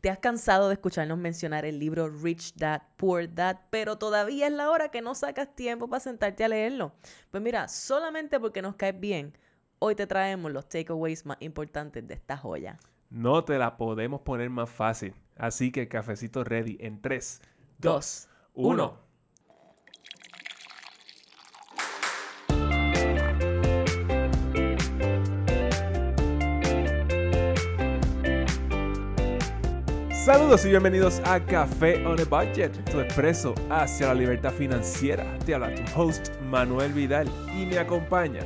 Te has cansado de escucharnos mencionar el libro Rich Dad, Poor Dad, pero todavía es la hora que no sacas tiempo para sentarte a leerlo. Pues mira, solamente porque nos caes bien, hoy te traemos los takeaways más importantes de esta joya. No te la podemos poner más fácil. Así que cafecito ready en 3, 2, 1. Saludos y bienvenidos a Café on a Budget, tu expreso hacia la libertad financiera. Te habla tu host Manuel Vidal y me acompaña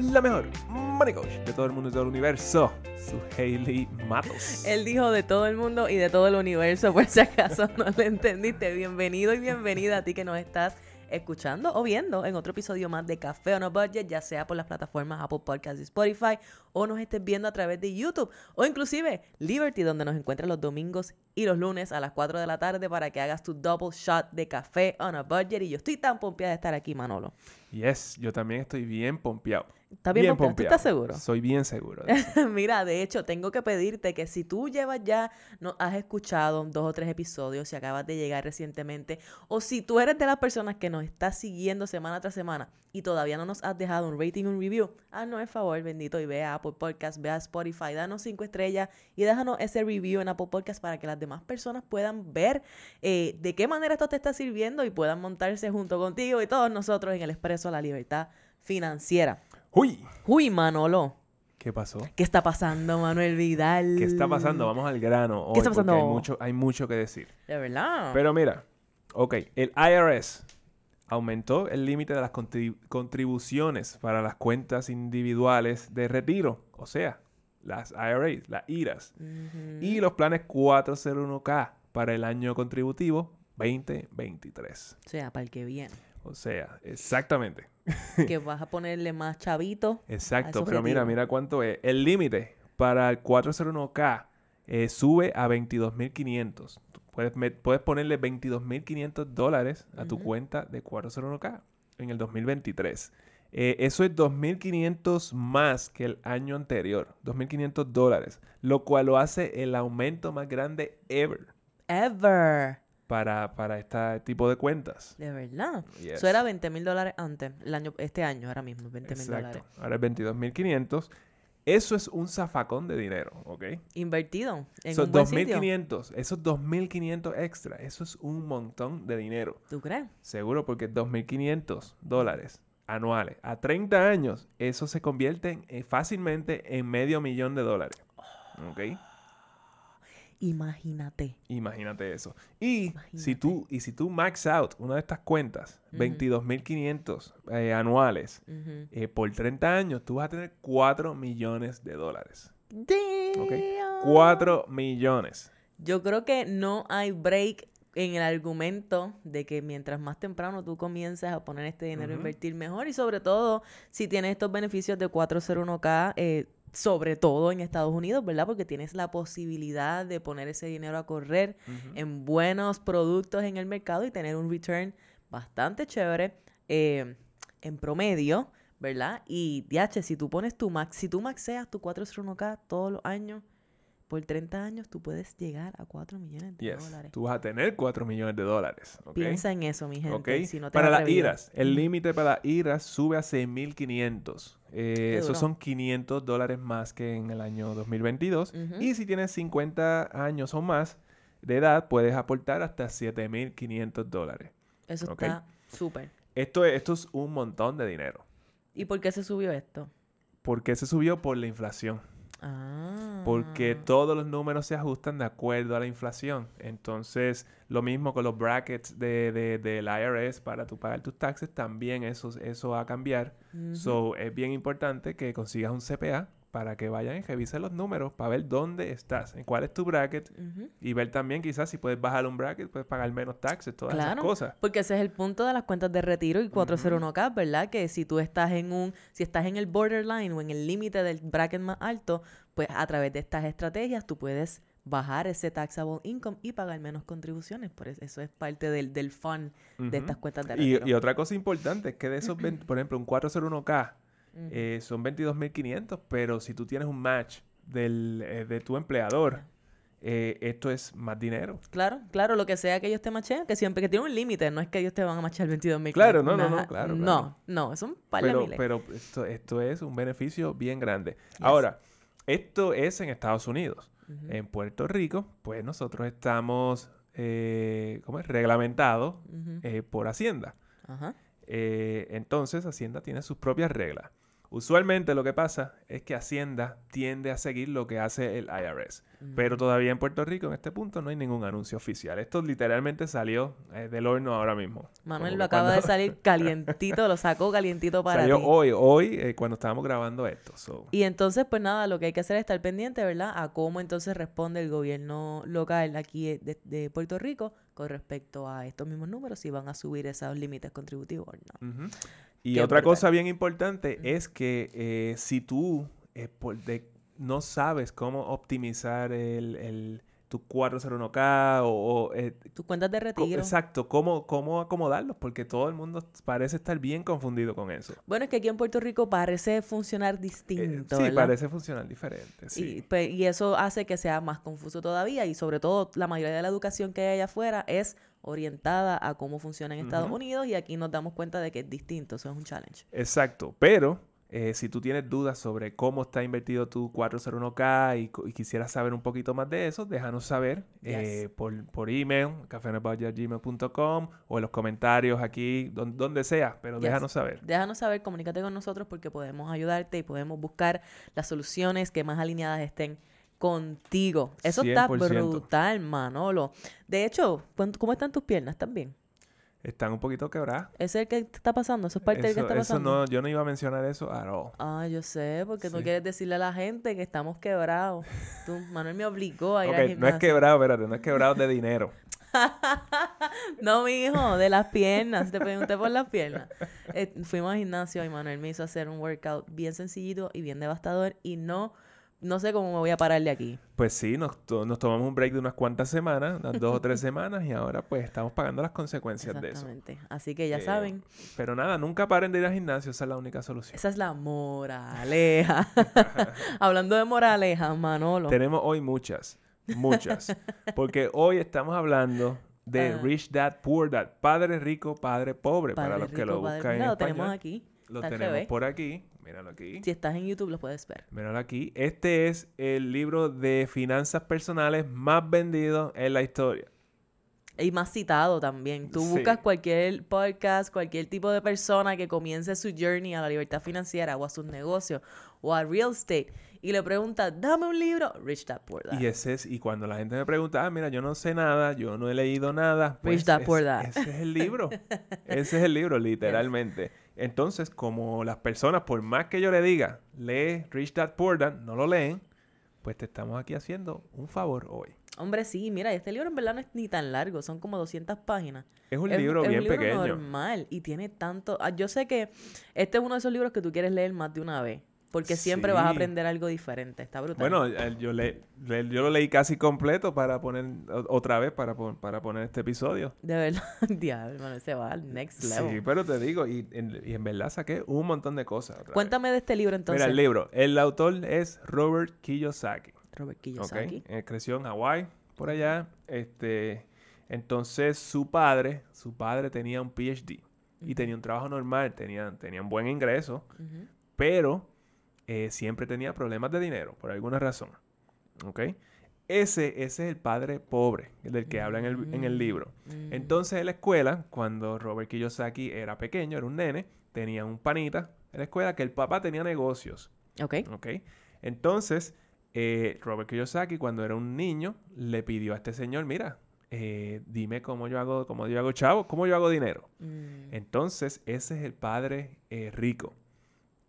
la mejor money coach de todo el mundo y todo el universo, su Hailey Matos. Él dijo de todo el mundo y de todo el universo, por si acaso no lo entendiste. Bienvenido y bienvenida a ti que nos estás escuchando o viendo en otro episodio más de Café on a Budget, ya sea por las plataformas Apple Podcasts y Spotify, o nos estés viendo a través de YouTube, o inclusive Liberty, donde nos encuentras los domingos y los lunes a las 4 de la tarde para que hagas tu double shot de Café on a Budget. Y yo estoy tan pompeada de estar aquí, Manolo. Yes, yo también estoy bien pompeado. ¿Estás bien, pompeado? ¿Tú estás seguro? Soy bien seguro. Mira, de hecho, tengo que pedirte que si tú llevas ya, no has escuchado dos o tres episodios, si acabas de llegar recientemente, o si tú eres de las personas que nos estás siguiendo semana tras semana y todavía no nos has dejado un rating, un review, haznos el favor, bendito, y ve a Apple Podcast, ve a Spotify, danos cinco estrellas y déjanos ese review en Apple Podcast para que las demás personas puedan ver eh, de qué manera esto te está sirviendo y puedan montarse junto contigo y todos nosotros en el Expreso a la Libertad Financiera. ¡Uy! ¡Uy, Manolo! ¿Qué pasó? ¿Qué está pasando, Manuel Vidal? ¿Qué está pasando? Vamos al grano. ¿Qué está pasando? Hay mucho, hay mucho que decir. De verdad. Pero mira, ok, el IRS aumentó el límite de las contribuciones para las cuentas individuales de retiro, o sea, las IRAs, las IRAs, y los planes 401k para el año contributivo 2023. O sea, para el que viene. O sea, exactamente. que vas a ponerle más chavito. Exacto, pero mira, mira cuánto es. El límite para el 401k eh, sube a 22.500. Puedes, puedes ponerle 22.500 dólares a tu cuenta de 401k en el 2023. Eh, eso es 2.500 más que el año anterior. 2.500 dólares. Lo cual lo hace el aumento más grande ever. Ever para, para este tipo de cuentas. De verdad. Eso era 20 mil dólares antes, el año, este año, ahora mismo, 20 mil dólares. Ahora es 22 mil 500. Eso es un zafacón de dinero, ¿ok? Invertido en un buen 2.500, esos 2.500 extra, eso es un montón de dinero. ¿Tú crees? Seguro, porque 2.500 dólares anuales a 30 años, eso se convierte en, fácilmente en medio millón de dólares, ¿ok? Imagínate. Imagínate eso. Y si tú y si tú max out una de estas cuentas, 22.500 eh, anuales, eh, por 30 años, tú vas a tener 4 millones de dólares. Okay. 4 millones. Yo creo que no hay break en el argumento de que mientras más temprano tú comiences a poner este dinero a invertir mejor y sobre todo si tienes estos beneficios de 401k, eh, sobre todo en Estados Unidos, ¿verdad? Porque tienes la posibilidad de poner ese dinero a correr en buenos productos en el mercado y tener un return bastante chévere eh, en promedio, ¿verdad? Y, DH, si tú pones tu max, si tú maxeas tu 401k todos los años, por 30 años tú puedes llegar a 4 millones de dólares. Tú vas a tener 4 millones de dólares. Piensa en eso, mi gente. Si no para las IRAs, el límite para las IRAs sube a 6.500. Eh, esos son 500 dólares más que en el año 2022. Y si tienes 50 años o más de edad, puedes aportar hasta 7.500 dólares. Eso está súper. Esto es, esto es un montón de dinero. ¿Y por qué se subió esto? Porque se subió por la inflación. Ah. Porque todos los números se ajustan de acuerdo a la inflación. Entonces, lo mismo con los brackets de, de, del IRS para tú pagar tus taxes, también eso, eso va a cambiar. So, es bien importante que consigas un CPA para que vayan y revisen los números para ver dónde estás, en cuál es tu bracket y ver también quizás si puedes bajar un bracket, puedes pagar menos taxes, todas esas cosas. Porque ese es el punto de las cuentas de retiro y 401k, ¿verdad? Que si tú estás en un, si estás en el borderline o en el límite del bracket más alto, pues a través de estas estrategias tú puedes bajar ese taxable income y pagar menos contribuciones. Por eso, eso es parte del, del fun de estas cuentas de retiro. Y, y otra cosa importante es que de esos, por ejemplo, un 401k eh, son 22.500, pero si tú tienes un match del, eh, de tu empleador eh, esto es más dinero. Claro, claro, lo que sea que ellos te macheen, que siempre que tiene un límite, no es que ellos te van a machar 22 mil. Claro, no, no, no, claro. No, no, es un par pero, de miles. Pero esto, esto es un beneficio bien grande. Ahora, esto es en Estados Unidos. En Puerto Rico, pues nosotros estamos, eh, ¿cómo es? Reglamentados eh, por Hacienda. Entonces, Hacienda tiene sus propias reglas. Usualmente lo que pasa es que Hacienda tiende a seguir lo que hace el IRS. Pero todavía en Puerto Rico, en este punto, no hay ningún anuncio oficial. Esto literalmente salió eh, del horno ahora mismo. Manuel Como lo acaba de salir calientito, lo sacó calientito para Salió ti. hoy, hoy, eh, cuando estábamos grabando esto. so. Y entonces, pues nada, lo que hay que hacer es estar pendiente, ¿verdad? A cómo entonces responde el gobierno local aquí de, de Puerto Rico con respecto a estos mismos números, si van a subir esos límites contributivos o no. Y Qué otra cosa bien importante es que eh, si tú eh, por de- no sabes cómo optimizar el, el- tu 401k o, o, eh, Tus cuentas de retiro. exacto, cómo, cómo acomodarlos, porque todo el mundo parece estar bien confundido con eso. Bueno, es que aquí en Puerto Rico parece funcionar Eh, distinto, sí, ¿verdad? parece funcionar diferente. Sí. y eso hace que sea más confuso todavía y sobre todo la mayoría de la educación que hay allá afuera es orientada a cómo funciona en Estados. Unidos y aquí nos damos cuenta de que es distinto, eso es un challenge. Exacto, pero eh, si tú tienes dudas sobre cómo está invertido tu 401k y, quisieras saber un poquito más de eso, déjanos saber eh, por, por email, cafenepagia.gmail.com o en los comentarios aquí, don- donde sea, pero Yes. déjanos saber. Déjanos saber, comunícate con nosotros porque podemos ayudarte y podemos buscar las soluciones que más alineadas estén contigo. Eso está 100%. brutal, Manolo. De hecho, ¿cuán- ¿cómo están tus piernas también? Están un poquito quebradas. ¿Ese es el que está pasando? ¿Eso es parte del que Eso, está eso pasando? no, yo no iba a mencionar eso at all. Ah, yo sé, porque no Sí. quieres decirle a la gente que estamos quebrados. Tú, Manuel me obligó a ir Ok, al no es quebrado, espérate, no es quebrado de dinero. No, mi hijo, de las piernas. Te pregunté por las piernas. Eh, fuimos al gimnasio y Manuel me hizo hacer un workout bien sencillito y bien devastador y no, no sé cómo me voy a parar de aquí. Pues sí, nos, to- nos tomamos un break de unas cuantas semanas, unas dos o tres semanas, y ahora pues estamos pagando las consecuencias de eso. Exactamente. Así que ya Eh, saben, Pero nada, nunca paren de ir al gimnasio, esa es la única solución. esa es la moraleja. Hablando de moraleja, Manolo. Tenemos hoy muchas, muchas. Porque hoy estamos hablando de Ah. Rich Dad, Poor Dad, padre rico, padre pobre, para los que lo padre- buscan en lo tenemos aquí. Lo tenemos por aquí, míralo aquí. Si estás en YouTube, lo puedes ver. Míralo aquí. Este es el libro de finanzas personales más vendido en la historia. Y más citado también. Tú Sí. buscas cualquier podcast, cualquier tipo de persona que comience su journey a la libertad financiera o a sus negocios o a real estate y le preguntas, dame un libro, Rich Dad Poor Dad. Y ese es, y cuando la gente me pregunta, ah, mira, yo no sé nada, yo no he leído nada, pues Rich Dad, es- Poor Dad. ese es el libro. ese es el libro, literalmente. Entonces, como las personas, por más que yo le diga, lee Rich Dad Poor Dad, no lo leen, pues te estamos aquí haciendo un favor hoy. Hombre, sí, mira, este libro en verdad no es ni tan largo, son como 200 páginas. Es un Es- libro es bien un libro pequeño. normal y tiene tanto... ah, Yo sé que este es uno de esos libros que tú quieres leer más de una vez, porque siempre vas a aprender algo diferente, está brutal. Bueno, yo, le, yo lo leí casi completo para poner otra vez para, para poner este episodio. De verdad, diablo, hermano, se va al next level. Sí, pero te digo, y en, y en verdad saqué un montón de cosas. vez. Cuéntame de este libro entonces. Mira, el libro. El autor es Robert Kiyosaki. Robert. Kiyosaki. Eh, creció en Hawái, por allá. Este, entonces, su padre, su padre tenía un PhD y tenía un trabajo normal, tenía, tenía un buen ingreso, pero eh, siempre tenía problemas de dinero, por alguna razón. ¿Ok? Ese, ese es el padre pobre del que habla en el, en el libro. Mm. Entonces, en la escuela, cuando Robert Kiyosaki era pequeño, era un nene, tenía un panita en la escuela que el papá tenía negocios. Ok. ¿Ok? Entonces, eh, Robert Kiyosaki, cuando era un niño, le pidió a este señor, mira, eh, dime cómo yo hago, cómo yo hago chavo, cómo yo hago dinero. Mm. Entonces, ese es el padre eh, rico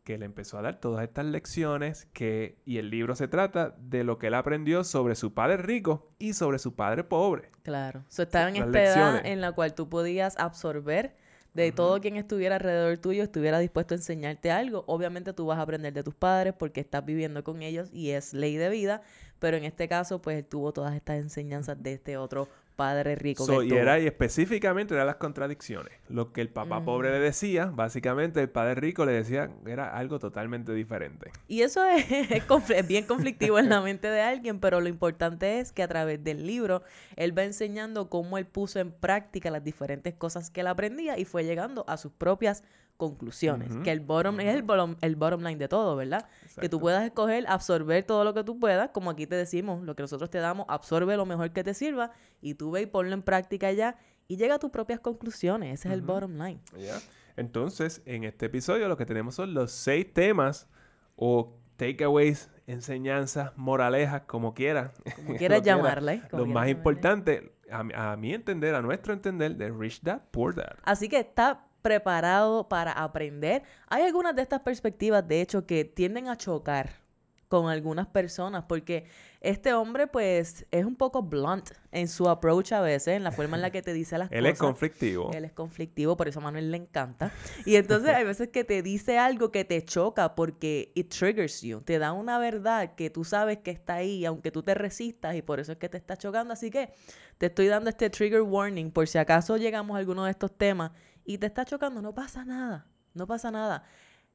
que le empezó a dar todas estas lecciones que, y el libro se trata de lo que él aprendió sobre su padre rico y sobre su padre pobre. Claro. So, estaba en esta edad en la cual tú podías absorber de todo quien estuviera alrededor tuyo, estuviera dispuesto a enseñarte algo. Obviamente tú vas a aprender de tus padres porque estás viviendo con ellos y es ley de vida, pero en este caso pues él tuvo todas estas enseñanzas de este otro padre rico So, que y tuvo. era y específicamente eran las contradicciones. Lo que el papá pobre le decía, básicamente el padre rico le decía era algo totalmente diferente. Y eso es, es bien conflictivo en la mente de alguien, pero lo importante es que a través del libro él va enseñando cómo él puso en práctica las diferentes cosas que él aprendía y fue llegando a sus propias conclusiones. Que el bottom es el bottom, el bottom line de todo, ¿verdad? Que tú puedas escoger absorber todo lo que tú puedas, como aquí te decimos, lo que nosotros te damos, absorbe lo mejor que te sirva y tú ve y ponlo en práctica ya y llega a tus propias conclusiones. Ese es el bottom line. Entonces, en este episodio lo que tenemos son los seis temas o takeaways, enseñanzas, moralejas, como quieras. Como quieras llamarle. como Lo más llamarle. importante, a, mi- a mi entender, a nuestro entender, de Rich Dad, Poor Dad. Así que está preparado para aprender. Hay algunas de estas perspectivas, de hecho, que tienden a chocar con algunas personas porque este hombre pues es un poco blunt en su approach a veces, en la forma en la que te dice las Él es cosas. conflictivo. Él es conflictivo, por eso a Manuel le encanta. Y entonces hay veces que te dice algo que te choca porque it triggers you. Te da una verdad que tú sabes que está ahí, aunque tú te resistas y por eso es que te está chocando. Así que te estoy dando este trigger warning por si acaso llegamos a alguno de estos temas y te está chocando. No pasa nada. No pasa nada.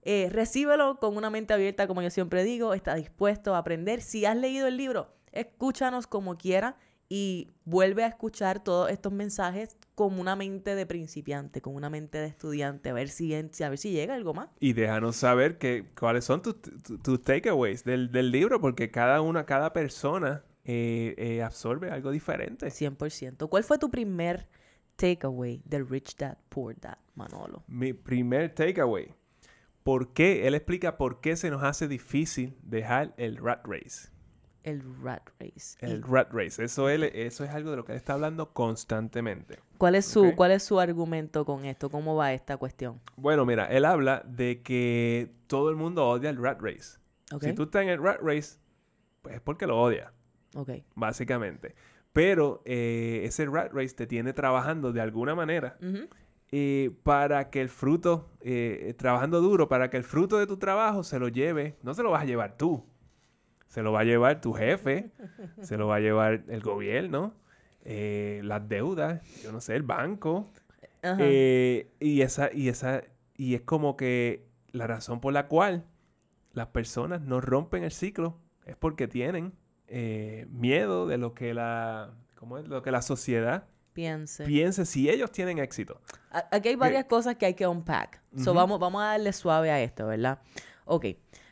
Eh, recíbelo con una mente abierta, como yo siempre digo. Está dispuesto a aprender. Si has leído el libro, escúchanos como quiera y vuelve a escuchar todos estos mensajes con una mente de principiante, con una mente de estudiante, a ver si, a ver si llega algo más. Y déjanos saber que, cuáles son tus, tus- tus takeaways del, del libro, porque cada una, cada persona eh, eh, absorbe algo diferente. 100%. ¿Cuál fue tu primer takeaway del Rich Dad, Poor Dad, Manolo? Mi primer takeaway. ¿Por qué? Él explica por qué se nos hace difícil dejar el rat race. El Rat Race. El ¿Y rat race. Eso, él, eso es algo de lo que él está hablando constantemente. ¿Cuál es, su, Ok. ¿Cuál es su argumento con esto? ¿Cómo va esta cuestión? Bueno, mira, él habla de que todo el mundo odia el rat race. Si tú estás en el rat race, pues es porque lo odias. Ok. básicamente. Pero eh, ese rat race te tiene trabajando de alguna manera eh, para que el fruto, eh, trabajando duro, para que el fruto de tu trabajo se lo lleve, no se lo vas a llevar tú, se lo va a llevar tu jefe, se lo va a llevar el gobierno, las deudas, yo no sé, el banco. Y esa, y esa, y es como que la razón por la cual las personas no rompen el ciclo es porque tienen eh, miedo de lo que la, ¿cómo es? Lo que la sociedad Piense. piense si ellos tienen éxito. Aquí hay varias cosas que hay que unpack. So, vamos, vamos a darle suave a esto, ¿verdad? Ok.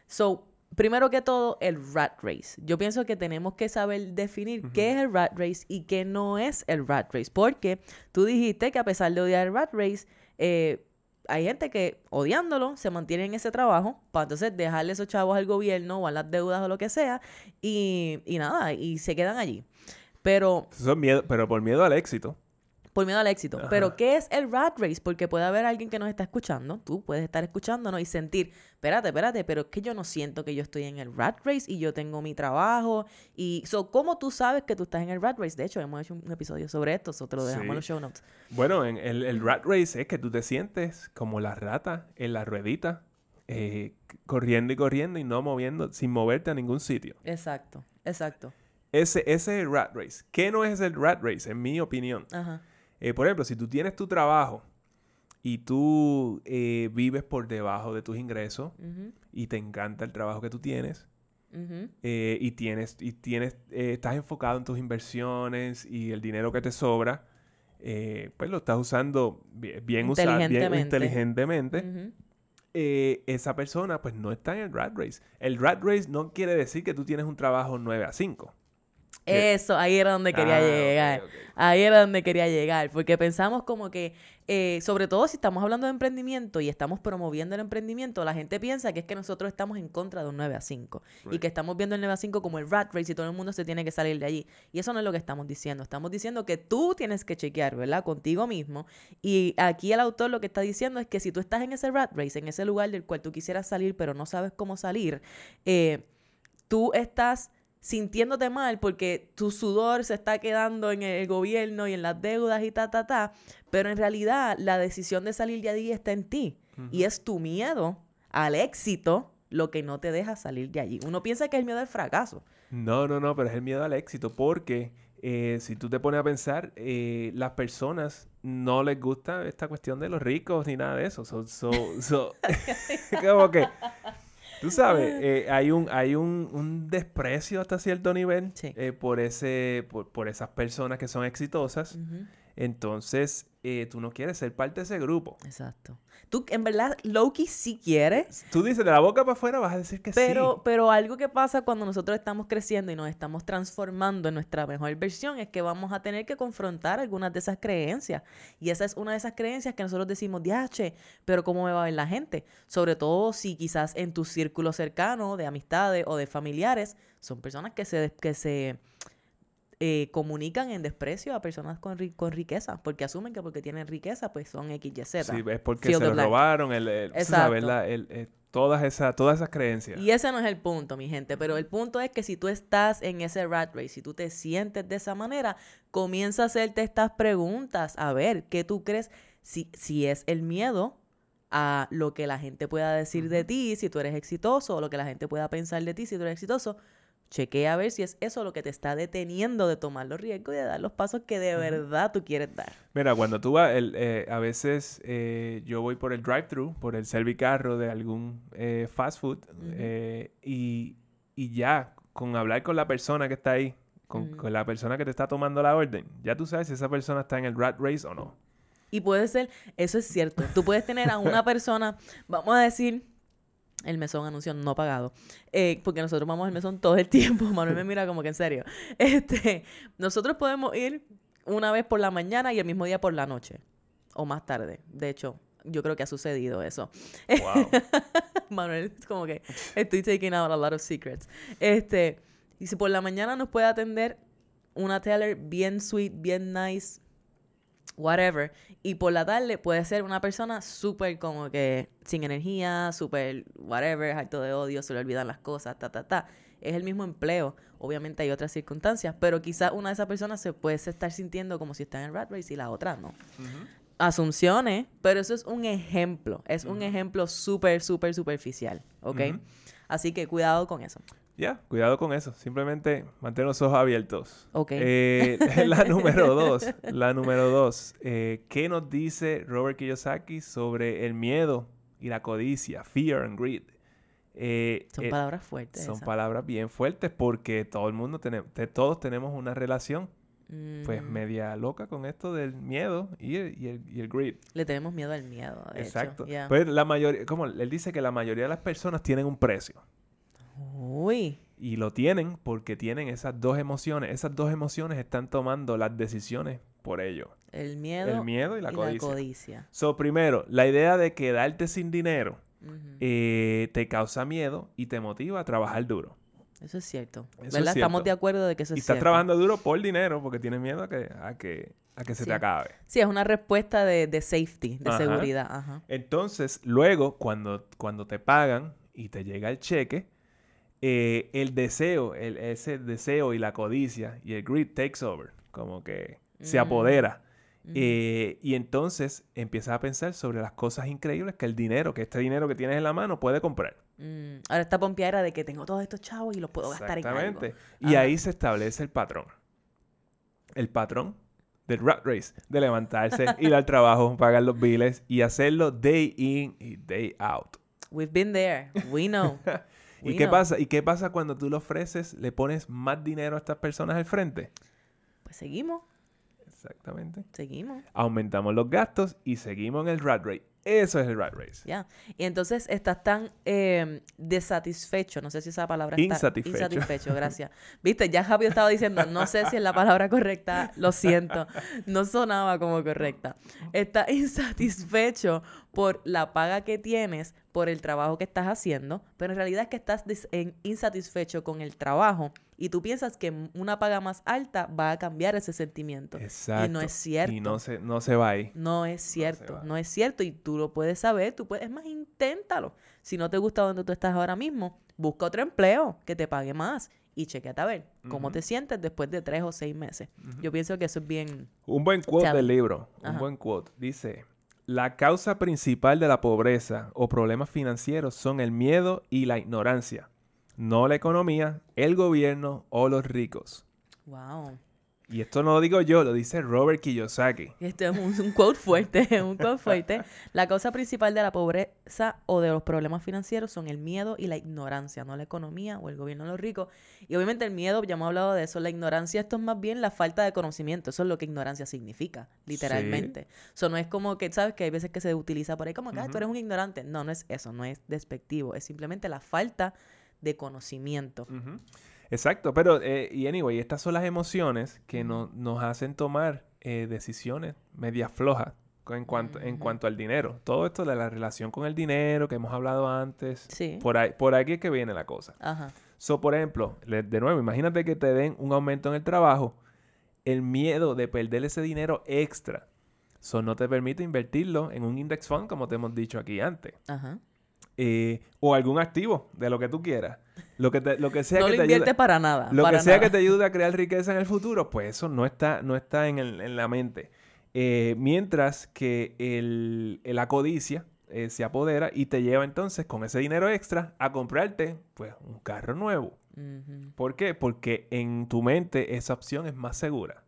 So, primero que todo, el rat race. Yo pienso que tenemos que saber definir qué es el rat race y qué no es el rat race. Porque tú dijiste que a pesar de odiar el rat race, eh, hay gente que odiándolo se mantiene en ese trabajo para entonces dejarle esos chavos al gobierno o a las deudas o lo que sea y, y nada, y se quedan allí. Pero Eso es miedo, pero por miedo al éxito. Por miedo al éxito. Ajá. Pero, ¿qué es el rat race? Porque puede haber alguien que nos está escuchando, tú puedes estar escuchándonos y sentir, espérate, espérate, pero es que yo no siento que yo estoy en el rat race y yo tengo mi trabajo. Y, so, ¿cómo tú sabes que tú estás en el rat race? De hecho, hemos hecho un episodio sobre esto, eso te lo dejamos Sí. en los show notes. Bueno, en el, el rat race es que tú te sientes como la rata en la ruedita, eh, corriendo y corriendo y no moviendo, sin moverte a ningún sitio. Exacto, exacto. Ese, ese es el rat race. ¿Qué no es el rat race? En mi opinión. Ajá. Eh, por ejemplo, si tú tienes tu trabajo y tú eh, vives por debajo de tus ingresos y te encanta el trabajo que tú tienes eh, y tienes y tienes eh, estás enfocado en tus inversiones y el dinero que te sobra, pues lo estás usando bi- bien, usado, bien Inteligentemente. esa persona pues no está en el rat race. El rat race no quiere decir que tú tienes un trabajo 9 a 5. Eso, ahí era donde quería Ah, llegar. Ahí era donde quería llegar, porque pensamos como que, eh, sobre todo si estamos hablando de emprendimiento y estamos promoviendo el emprendimiento, la gente piensa que es que nosotros estamos en contra de un 9 a 5 y que estamos viendo el 9 a 5 como el rat race y todo el mundo se tiene que salir de allí. Y eso no es lo que estamos diciendo. Estamos diciendo que tú tienes que chequear, ¿verdad? Contigo mismo. Y aquí el autor lo que está diciendo es que si tú estás en ese rat race, en ese lugar del cual tú quisieras salir, pero no sabes cómo salir, eh, tú estás sintiéndote mal porque tu sudor se está quedando en el gobierno y en las deudas y ta, ta, ta, pero en realidad la decisión de salir de allí está en ti y es tu miedo al éxito lo que no te deja salir de allí. Uno piensa que es el miedo al fracaso. No, no, no, pero es el miedo al éxito porque eh, si tú te pones a pensar, eh, las personas no les gusta esta cuestión de los ricos ni nada de eso. So, so, so, como que, tú sabes, eh, hay un, hay un, un desprecio hasta cierto nivel Sí. eh, por, ese, por, por esas personas que son exitosas. Ujú, Entonces, eh, tú no quieres ser parte de ese grupo. Exacto. Tú, en verdad, Loki sí quieres, Tú dices de la boca para afuera, vas a decir que pero, sí. pero algo que pasa cuando nosotros estamos creciendo y nos estamos transformando en nuestra mejor versión es que vamos a tener que confrontar algunas de esas creencias. Y esa es una de esas creencias que nosotros decimos, diache, pero ¿cómo me va a ver la gente? Sobre todo si quizás en tu círculo cercano de amistades o de familiares son personas que se, que se eh, comunican en desprecio a personas con, ri- con riqueza, porque asumen que porque tienen riqueza, pues son X, Y, Z. Sí, es porque se lo robaron, el, el- sabes, el- todas, esas, todas esas creencias. Y ese no es el punto, mi gente, pero el punto es que si tú estás en ese rat race, si tú te sientes de esa manera, comienza a hacerte estas preguntas, a ver, ¿qué tú crees? Si, si es el miedo a lo que la gente pueda decir de ti, si tú eres exitoso, o lo que la gente pueda pensar de ti, si tú eres exitoso, chequea a ver si es eso lo que te está deteniendo de tomar los riesgos y de dar los pasos que de verdad tú quieres dar. Mira, cuando tú vas, el, eh, a veces eh, yo voy por el drive-thru, por el servicarro de algún eh, fast food, y, y ya, con hablar con la persona que está ahí, con la persona que te está tomando la orden, ya tú sabes si esa persona está en el rat race o no. Y puede ser, eso es cierto. Tú puedes tener a una persona, vamos a decir, el mesón anuncio no pagado, eh, porque nosotros vamos al mesón todo el tiempo. Manuel me mira como que en serio. Este, nosotros podemos ir una vez por la mañana y el mismo día por la noche, o más tarde. De hecho, yo creo que ha sucedido eso. Wow. Manuel, es como que estoy taking out a lot of secrets. Este, y si por la mañana nos puede atender una teller bien sweet, bien nice, whatever, y por la tarde puede ser una persona súper como que sin energía, súper whatever, harto de odio, se le olvidan las cosas, ta, ta, ta. Es el mismo empleo. Obviamente hay otras circunstancias, pero quizás una de esas personas se puede estar sintiendo como si está en el rat race y la otra no asunciones, pero eso es un ejemplo. Es un ejemplo súper, súper superficial, ¿ok? Así que cuidado con eso. Ya, cuidado con eso. Simplemente mantén los ojos abiertos. Ok. Eh, la número dos. La número dos. eh, ¿Qué nos dice Robert Kiyosaki sobre el miedo y la codicia? Fear and greed. Eh, Son eh, palabras fuertes. son esas. palabras bien fuertes porque todo el mundo tenemos, todos tenemos una relación pues Mm, media loca con esto del miedo y el, y el, y el greed. Le tenemos miedo al miedo, de hecho, Exacto. ya. Pues la mayoría, como él dice que la mayoría de las personas tienen un precio. Uy, Y lo tienen porque tienen esas dos emociones. Esas dos emociones están tomando las decisiones por ello. el miedo, El miedo y la codicia. codicia. So, primero, la idea de quedarte sin dinero eh, te causa miedo y te motiva a trabajar duro. Eso es cierto. Eso es ¿Verdad? Estamos de acuerdo de que eso y es estás cierto. trabajando duro por dinero porque tienes miedo a que, a que, a que se Sí. te acabe. Sí, es una respuesta de, de safety, de Ajá. seguridad. Ajá. Entonces, luego, cuando, cuando te pagan y te llega el cheque, eh, el deseo, el, ese deseo y la codicia y el greed takes over, como que se Mm. apodera. Eh, y entonces empiezas a pensar sobre las cosas increíbles que el dinero, que este dinero que tienes en la mano puede comprar. Mm, Ahora esta pompeadera de que tengo todos estos chavos y los puedo gastar en algo. Exactamente. Y ahí se establece el patrón. El patrón del rat race, de levantarse, ir al trabajo, pagar los biles y hacerlo day in y day out. We've been there. We know. ¿Y qué pasa? ¿Y qué pasa cuando tú le ofreces, le pones más dinero a estas personas al frente? Pues seguimos, Exactamente. seguimos. Aumentamos los gastos y seguimos en el rat race. Eso es el rat race. Ya. Y entonces estás tan eh, desatisfecho, no sé si esa palabra está... Insatisfecho. Insatisfecho, gracias. Viste, ya Javi estaba diciendo, no sé si es la palabra correcta, lo siento, no sonaba como correcta. Estás insatisfecho por la paga que tienes, por el trabajo que estás haciendo, pero en realidad es que estás insatisfecho con el trabajo y tú piensas que una paga más alta va a cambiar ese sentimiento. Exacto. Y no es cierto. Y no se, no se va ahí. No es cierto, va. no, es cierto. Y tú lo puedes saber, tú puedes, es más, inténtalo. Si no te gusta donde tú estás ahora mismo, busca otro empleo que te pague más y chequeate a ver cómo te sientes después de tres o seis meses. Yo pienso que eso es bien... Un buen quote del libro, un buen quote, dice, la causa principal de la pobreza o problemas financieros son el miedo y la ignorancia, no la economía, el gobierno o los ricos. Wow. Y esto no lo digo yo, lo dice Robert Kiyosaki. Esto es un, un quote fuerte, un quote fuerte. La causa principal de la pobreza o de los problemas financieros son el miedo y la ignorancia, no la economía o el gobierno de los ricos. Y obviamente el miedo, ya hemos hablado de eso, la ignorancia, esto es más bien la falta de conocimiento, eso es lo que ignorancia significa, literalmente. Eso no es como que, ¿sabes? Que hay veces que se utiliza por ahí como que "Ah, tú eres un ignorante. No, no es eso, no es despectivo, es simplemente la falta de conocimiento. Ujú. Exacto, pero, eh, y anyway, estas son las emociones que no- nos hacen tomar eh, decisiones medias flojas en cuanto, en cuanto al dinero. Todo esto de la relación con el dinero que hemos hablado antes. Sí. Por ahí, por aquí es que viene la cosa. Ajá. So, por ejemplo, de nuevo, imagínate que te den un aumento en el trabajo. El miedo de perder ese dinero extra. So, no te permite invertirlo en un index fund, como te hemos dicho aquí antes. Ajá. Eh, o algún activo, de lo que tú quieras. Lo que, te- lo que sea no que lo te invierte ayude, para nada. lo para que sea nada. que te ayude a crear riqueza en el futuro, pues eso no está, no está en, el- en la mente. Eh, mientras que el, la codicia eh, se apodera y te lleva entonces con ese dinero extra a comprarte pues un carro nuevo. ¿Por qué? Porque en tu mente esa opción es más segura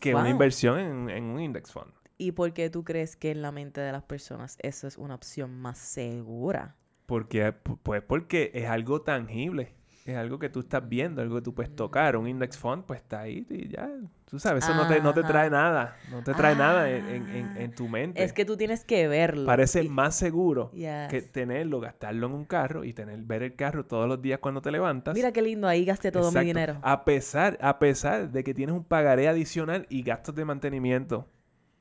que una inversión en, en un index fund. ¿Y por qué tú crees que en la mente de las personas eso es una opción más segura? Porque, pu- pues porque es algo tangible. Es algo que tú estás viendo, algo que tú puedes tocar. Un index fund, pues está ahí y ya. Tú sabes, eso no te, no te trae nada. No te trae nada en, en- en- en tu mente. Es que tú tienes que verlo. Parece Y- más seguro Yes. que tenerlo, gastarlo en un carro y tener, ver el carro todos los días cuando te levantas. Mira qué lindo, ahí gasté todo Exacto. mi dinero. A pesar, a pesar de que tienes un pagaré adicional y gastos de mantenimiento.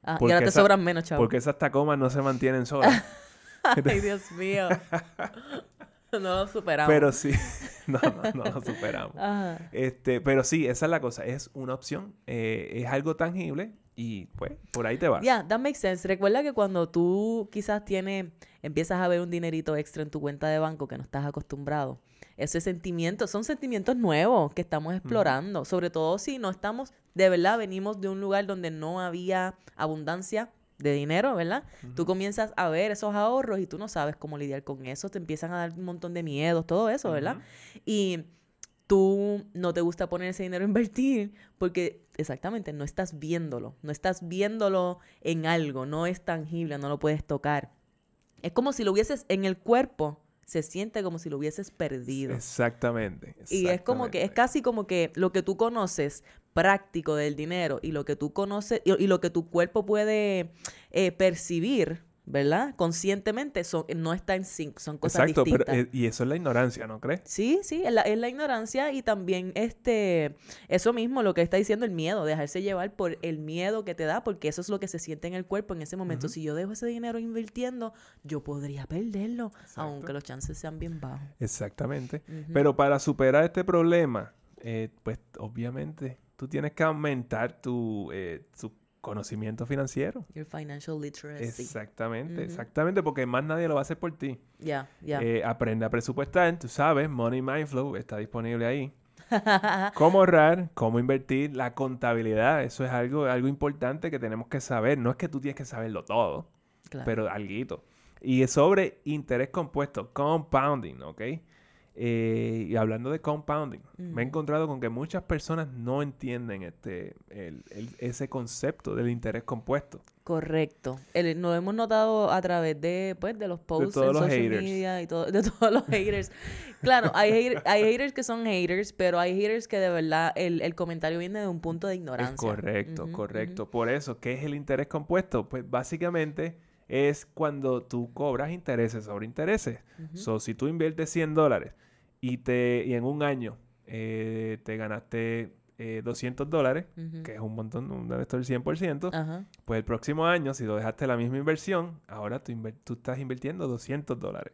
Ah, y ahora te esa- sobran menos, chavo. Porque esas tacomas no se mantienen solas. Ay, Dios mío. no lo superamos. pero sí, no, no, no lo superamos. Ajá. Este, pero sí, esa es la cosa. Es una opción. eh, es algo tangible y pues por ahí te vas. Ya, that makes sense. Recuerda que cuando tú quizás tienes, empiezas a ver un dinerito extra en tu cuenta de banco que no estás acostumbrado, ese sentimiento, son sentimientos nuevos que estamos explorando, sobre todo si no estamos, de verdad, venimos de un lugar donde no había abundancia de dinero, ¿verdad? Tú comienzas a ver esos ahorros y tú no sabes cómo lidiar con eso, te empiezan a dar un montón de miedos, todo eso, ¿verdad? Y tú no te gusta poner ese dinero a invertir porque exactamente no estás viéndolo, no estás viéndolo en algo, no es tangible, no lo puedes tocar. Es como si lo hubieses en el cuerpo, se siente como si lo hubieses perdido. Exactamente. Y es como que, es casi como que lo que tú conoces práctico del dinero y lo que tú conoces y, y lo que tu cuerpo puede eh, percibir, ¿verdad? Conscientemente, son, no está en sync, son cosas Exacto, pero, distintas. eh, y eso es la ignorancia, ¿no crees? Sí, sí, es la, es la ignorancia y también este, eso mismo, lo que está diciendo el miedo, dejarse llevar por el miedo que te da, porque eso es lo que se siente en el cuerpo en ese momento. Si yo dejo ese dinero invirtiendo, yo podría perderlo, Exacto. aunque los chances sean bien bajos. Exactamente. Pero para superar este problema, eh, pues obviamente tú tienes que aumentar tu, eh, tu conocimiento financiero. Your financial literacy. Exactamente, exactamente, porque más nadie lo va a hacer por ti. Ya, ya. Eh, aprende a presupuestar, tú sabes, Money Mindflow está disponible ahí. Cómo ahorrar, cómo invertir, la contabilidad, eso es algo, algo importante que tenemos que saber. No es que tú tienes que saberlo todo, Claro. pero alguito. Y es sobre interés compuesto, compounding, ¿ok? Eh, y hablando de compounding, me he encontrado con que muchas personas no entienden este, el- el- ese concepto del interés compuesto. Correcto. El- lo hemos notado a través de, pues, de los posts todos en los social haters. media y todo, de todos los haters. Claro, hay, hater- hay haters que son haters, pero hay haters que de verdad el, el comentario viene de un punto de ignorancia. Es correcto, correcto. Por eso, ¿qué es el interés compuesto? Pues básicamente es cuando tú cobras intereses sobre intereses. ujú, So, si tú inviertes 100 dólares y, te, y en un año eh, te ganaste eh, 200 dólares, que es un montón, un del 100%, Ajá. pues el próximo año, si lo dejaste la misma inversión, ahora tú, tú estás invirtiendo 200 dólares.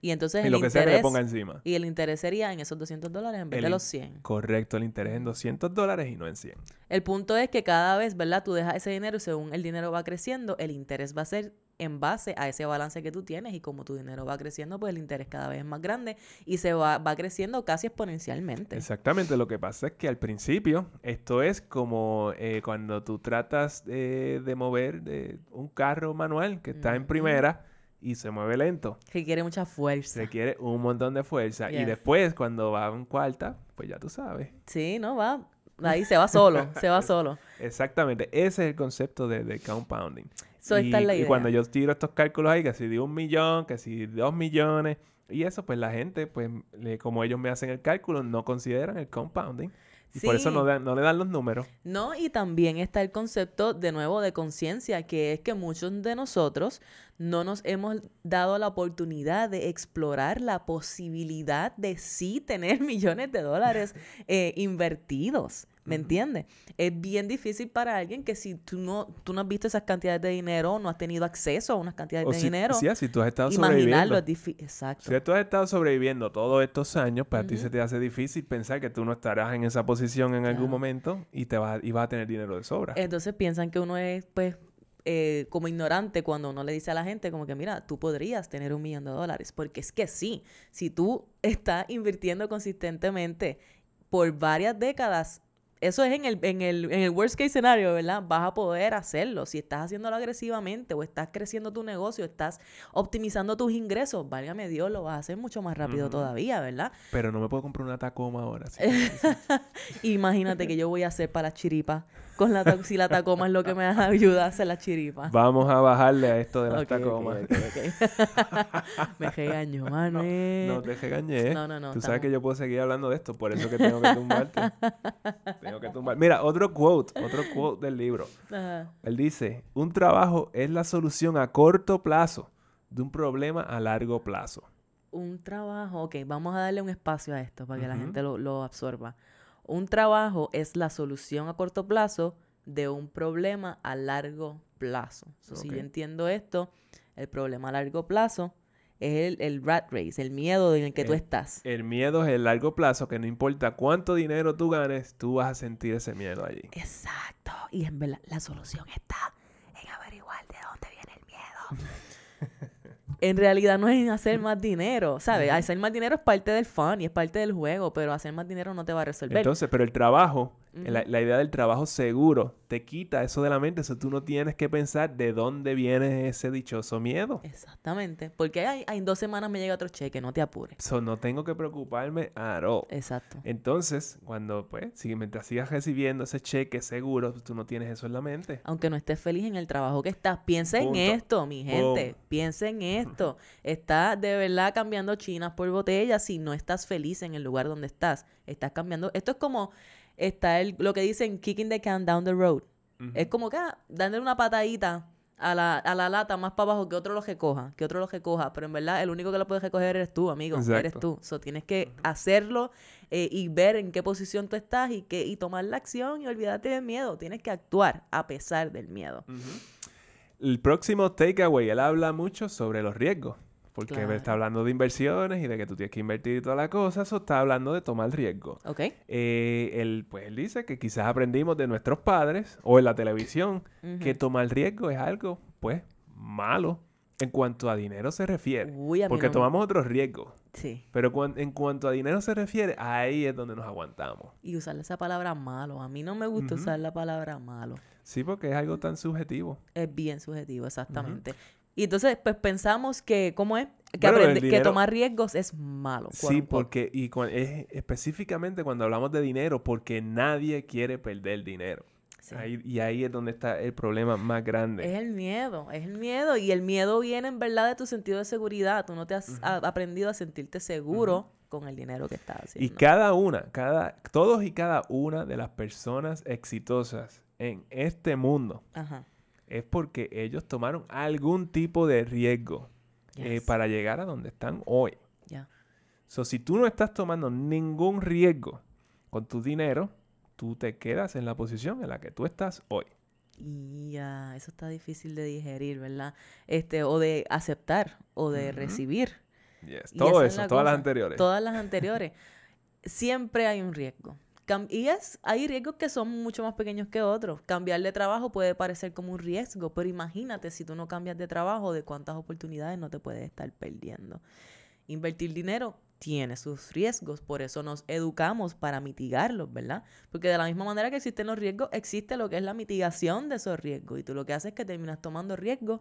Y entonces Y el lo que sea que interés, le ponga encima. y el interés sería en esos 200 dólares en vez El de los 100. Correcto, el interés en 200 dólares y no en 100. El punto es que cada vez, ¿verdad? Tú dejas ese dinero y según el dinero va creciendo, el interés va a ser en base a ese balance que tú tienes y como tu dinero va creciendo, pues el interés cada vez es más grande y se va, va creciendo casi exponencialmente. Exactamente, lo que pasa es que al principio esto es como eh, cuando tú tratas eh, de mover de un carro manual que está en primera y se mueve lento. Requiere mucha fuerza. Requiere un montón de fuerza. Y después, cuando va en cuarta, pues ya tú sabes. Sí, ¿no? Va ahí se va solo, se va solo. Exactamente, ese es el concepto de, de compounding. So, y, esta es la y idea. cuando yo tiro estos cálculos ahí, que si de un millón, que si de dos millones, y eso, pues la gente, pues le- como ellos me hacen el cálculo, no consideran el compounding. Y por eso no, no le dan los números. No, y también está el concepto de nuevo de conciencia, que es que muchos de nosotros no nos hemos dado la oportunidad de explorar la posibilidad de sí tener millones de dólares eh, invertidos. ¿Me entiendes? Es bien difícil para alguien que si tú no, tú no has visto esas cantidades de dinero, no has tenido acceso a unas cantidades O de si, dinero, sí, si tú has estado imaginarlo sobreviviendo. es difícil. Exacto. Si tú has estado sobreviviendo todos estos años, pues a ti se te hace difícil pensar que tú no estarás en esa posición en algún momento y te vas, y vas a tener dinero de sobra. Entonces piensan que uno es, pues, eh, como ignorante cuando uno le dice a la gente como que, mira, tú podrías tener un millón de dólares. Porque es que sí, si tú estás invirtiendo consistentemente por varias décadas, eso es en el, en el, en el worst case scenario, ¿verdad? Vas a poder hacerlo. Si estás haciéndolo agresivamente o estás creciendo tu negocio, estás optimizando tus ingresos, válgame Dios, lo vas a hacer mucho más rápido todavía, ¿verdad? Pero no me puedo comprar una Tacoma ahora. Imagínate que yo voy a hacer para las chiripas. Con la ta- si la tacoma es lo que me ayuda a hacer las chiripas. Vamos a bajarle a esto de las Ok, ok, Tacomas. ok, ok. me regañó, Manuel. No te regañé. No, no, no, Tú sabes que yo puedo seguir hablando de esto, por eso que tengo que tumbarte. tengo que tumbar. Mira, otro quote, otro quote del libro. Ajá. Él dice, un trabajo es la solución a corto plazo de un problema a largo plazo. Un trabajo, ok, vamos a darle un espacio a esto para que la gente lo, lo absorba. Un trabajo es la solución a corto plazo de un problema a largo plazo. So, Si yo entiendo esto, el problema a largo plazo es el, el rat race, el miedo en el que tú Eh, estás. El miedo es el largo plazo, que no importa cuánto dinero tú ganes, tú vas a sentir ese miedo allí. Exacto. Y en verdad, la solución está en averiguar de dónde viene el miedo. en realidad no es en hacer más dinero, ¿sabes? Hacer más dinero es parte del fun y es parte del juego, pero hacer más dinero no te va a resolver. Entonces, pero el trabajo, La, la idea del trabajo seguro, te quita eso de la mente, eso tú no tienes que pensar de dónde viene ese dichoso miedo. Exactamente. Porque hay, hay en dos semanas me llega otro cheque, no te apures. No tengo que preocuparme all. Exacto. Entonces, cuando, pues, si mientras sigas recibiendo ese cheque seguro, pues, tú no tienes eso en la mente. Aunque no estés feliz en el trabajo que estás, piensa Punto. en esto, mi gente. Boom. Piensa en esto. Estás de verdad cambiando chinas por botellas si no estás feliz en el lugar donde estás. Estás cambiando. Esto es como está el, lo que dicen kicking the can down the road. Es como que ah, dándole una patadita a la, a la lata más para abajo que otro lo recoja, que otro lo recoja. Pero en verdad, el único que lo puede recoger eres tú, amigo. Eres tú. So, tienes que hacerlo eh, y ver en qué posición tú estás y, que, y tomar la acción y olvídate del miedo. Tienes que actuar a pesar del miedo. El próximo takeaway, él habla mucho sobre los riesgos. Porque Claro. está hablando de inversiones y de que tú tienes que invertir y toda la cosa. Eso está hablando de tomar riesgo. ¿Ok? Eh, él, pues él dice que quizás aprendimos de nuestros padres o en la televisión que tomar riesgo es algo, pues, malo en cuanto a dinero se refiere. Uy, a Porque no tomamos otros riesgos. Sí. Pero cuan- en cuanto a dinero se refiere, ahí es donde nos aguantamos. Y usar esa palabra malo. A mí no me gusta usar la palabra malo. Sí, porque es algo tan subjetivo. Es bien subjetivo, exactamente. Y entonces, pues pensamos que, ¿cómo es? Que, Bueno, que tomar riesgos es malo. Sí, porque y cua- es específicamente cuando hablamos de dinero, porque nadie quiere perder dinero. Sí. Ahí- y ahí es donde está el problema más grande. Es el miedo, es el miedo. Y el miedo viene en verdad de tu sentido de seguridad. Tú no te has aprendido a sentirte seguro con el dinero que estás Y haciendo. cada una, cada, todos y cada una de las personas exitosas en este mundo Ajá. Es porque ellos tomaron algún tipo de riesgo eh, para llegar a donde están hoy. Ya. So, si tú no estás tomando ningún riesgo con tu dinero, tú te quedas en la posición en la que tú estás hoy. Y ya, eso está difícil de digerir, ¿verdad? Este, o de aceptar, o de Ujú. recibir. Yes, Y Todo es eso, todas las anteriores. Todas las anteriores. Siempre hay un riesgo. Y es, hay riesgos que son mucho más pequeños que otros. Cambiar de trabajo puede parecer como un riesgo, pero imagínate si tú no cambias de trabajo, de cuántas oportunidades no te puedes estar perdiendo. Invertir dinero tiene sus riesgos, por eso nos educamos para mitigarlos, ¿verdad? Porque de la misma manera que existen los riesgos, existe lo que es la mitigación de esos riesgos. Y tú lo que haces es que terminas tomando riesgos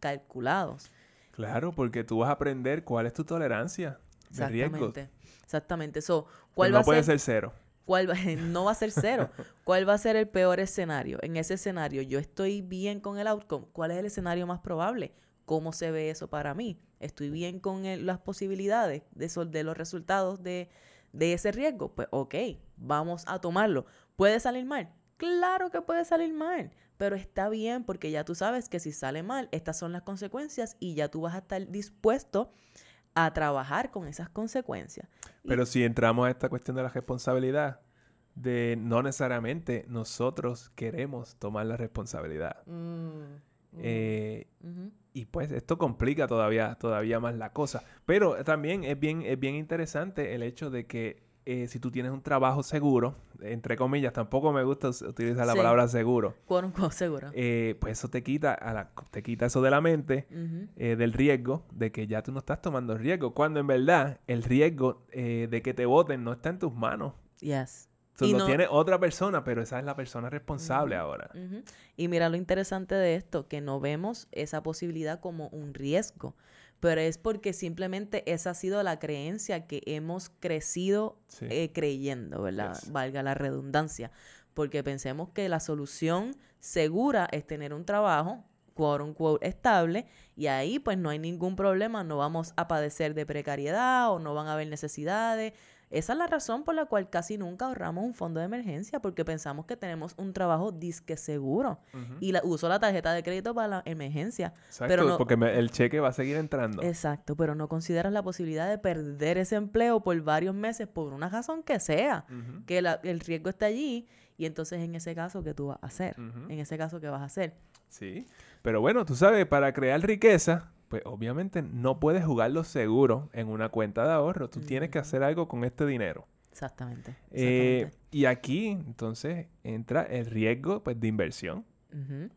calculados. Claro, porque tú vas a aprender cuál es tu tolerancia de riesgos. Exactamente. Exactamente. So, Pues ¿cuál no va a puede ser? ser cero. ¿Cuál no va a ser cero. ¿Cuál va a ser el peor escenario? En ese escenario, yo estoy bien con el outcome. ¿Cuál es el escenario más probable? ¿Cómo se ve eso para mí? ¿Estoy bien con las posibilidades de, sol- de los resultados de, de ese riesgo? Pues ok, vamos a tomarlo. ¿Puede salir mal? Claro que puede salir mal, pero está bien porque ya tú sabes que si sale mal, estas son las consecuencias y ya tú vas a estar dispuesto a trabajar con esas consecuencias. Y- Pero si entramos a esta cuestión de la responsabilidad, de no necesariamente nosotros queremos tomar la responsabilidad. Mm, mm, Eh, y pues esto complica todavía, todavía más la cosa. Pero también es bien, es bien interesante el hecho de que eh, si tú tienes un trabajo seguro, entre comillas, tampoco me gusta us- utilizar la Sí. palabra seguro, Quote unquote, seguro. eh, pues eso te quita, a la- te quita eso de la mente, eh, del riesgo, de que ya tú no estás tomando riesgo, cuando en verdad el riesgo de que te voten no está en tus manos. Yes. Eso Y lo no- tiene otra persona, pero esa es la persona responsable ahora. Y mira lo interesante de esto, que no vemos esa posibilidad como un riesgo, pero es porque simplemente esa ha sido la creencia que hemos crecido Sí. eh, creyendo, ¿verdad? Yes. Valga la redundancia, porque pensemos que la solución segura es tener un trabajo, quote unquote, estable, y ahí pues no hay ningún problema, no vamos a padecer de precariedad o no van a haber necesidades. Esa es la razón por la cual casi nunca ahorramos un fondo de emergencia, porque pensamos que tenemos un trabajo disque seguro. Y la, uso la tarjeta de crédito para la emergencia. Exacto, pero no- porque me- el cheque va a seguir entrando. Exacto, pero no consideras la posibilidad de perder ese empleo por varios meses por una razón que sea. Que la- el riesgo está allí y entonces en ese caso, ¿qué tú vas a hacer? En ese caso, ¿qué vas a hacer? Sí, pero bueno, tú sabes, para crear riqueza, pues obviamente no puedes jugarlo seguro en una cuenta de ahorro. Tú tienes que hacer algo con este dinero. Exactamente. Eh, exactamente. y aquí, entonces, entra el riesgo pues, de inversión,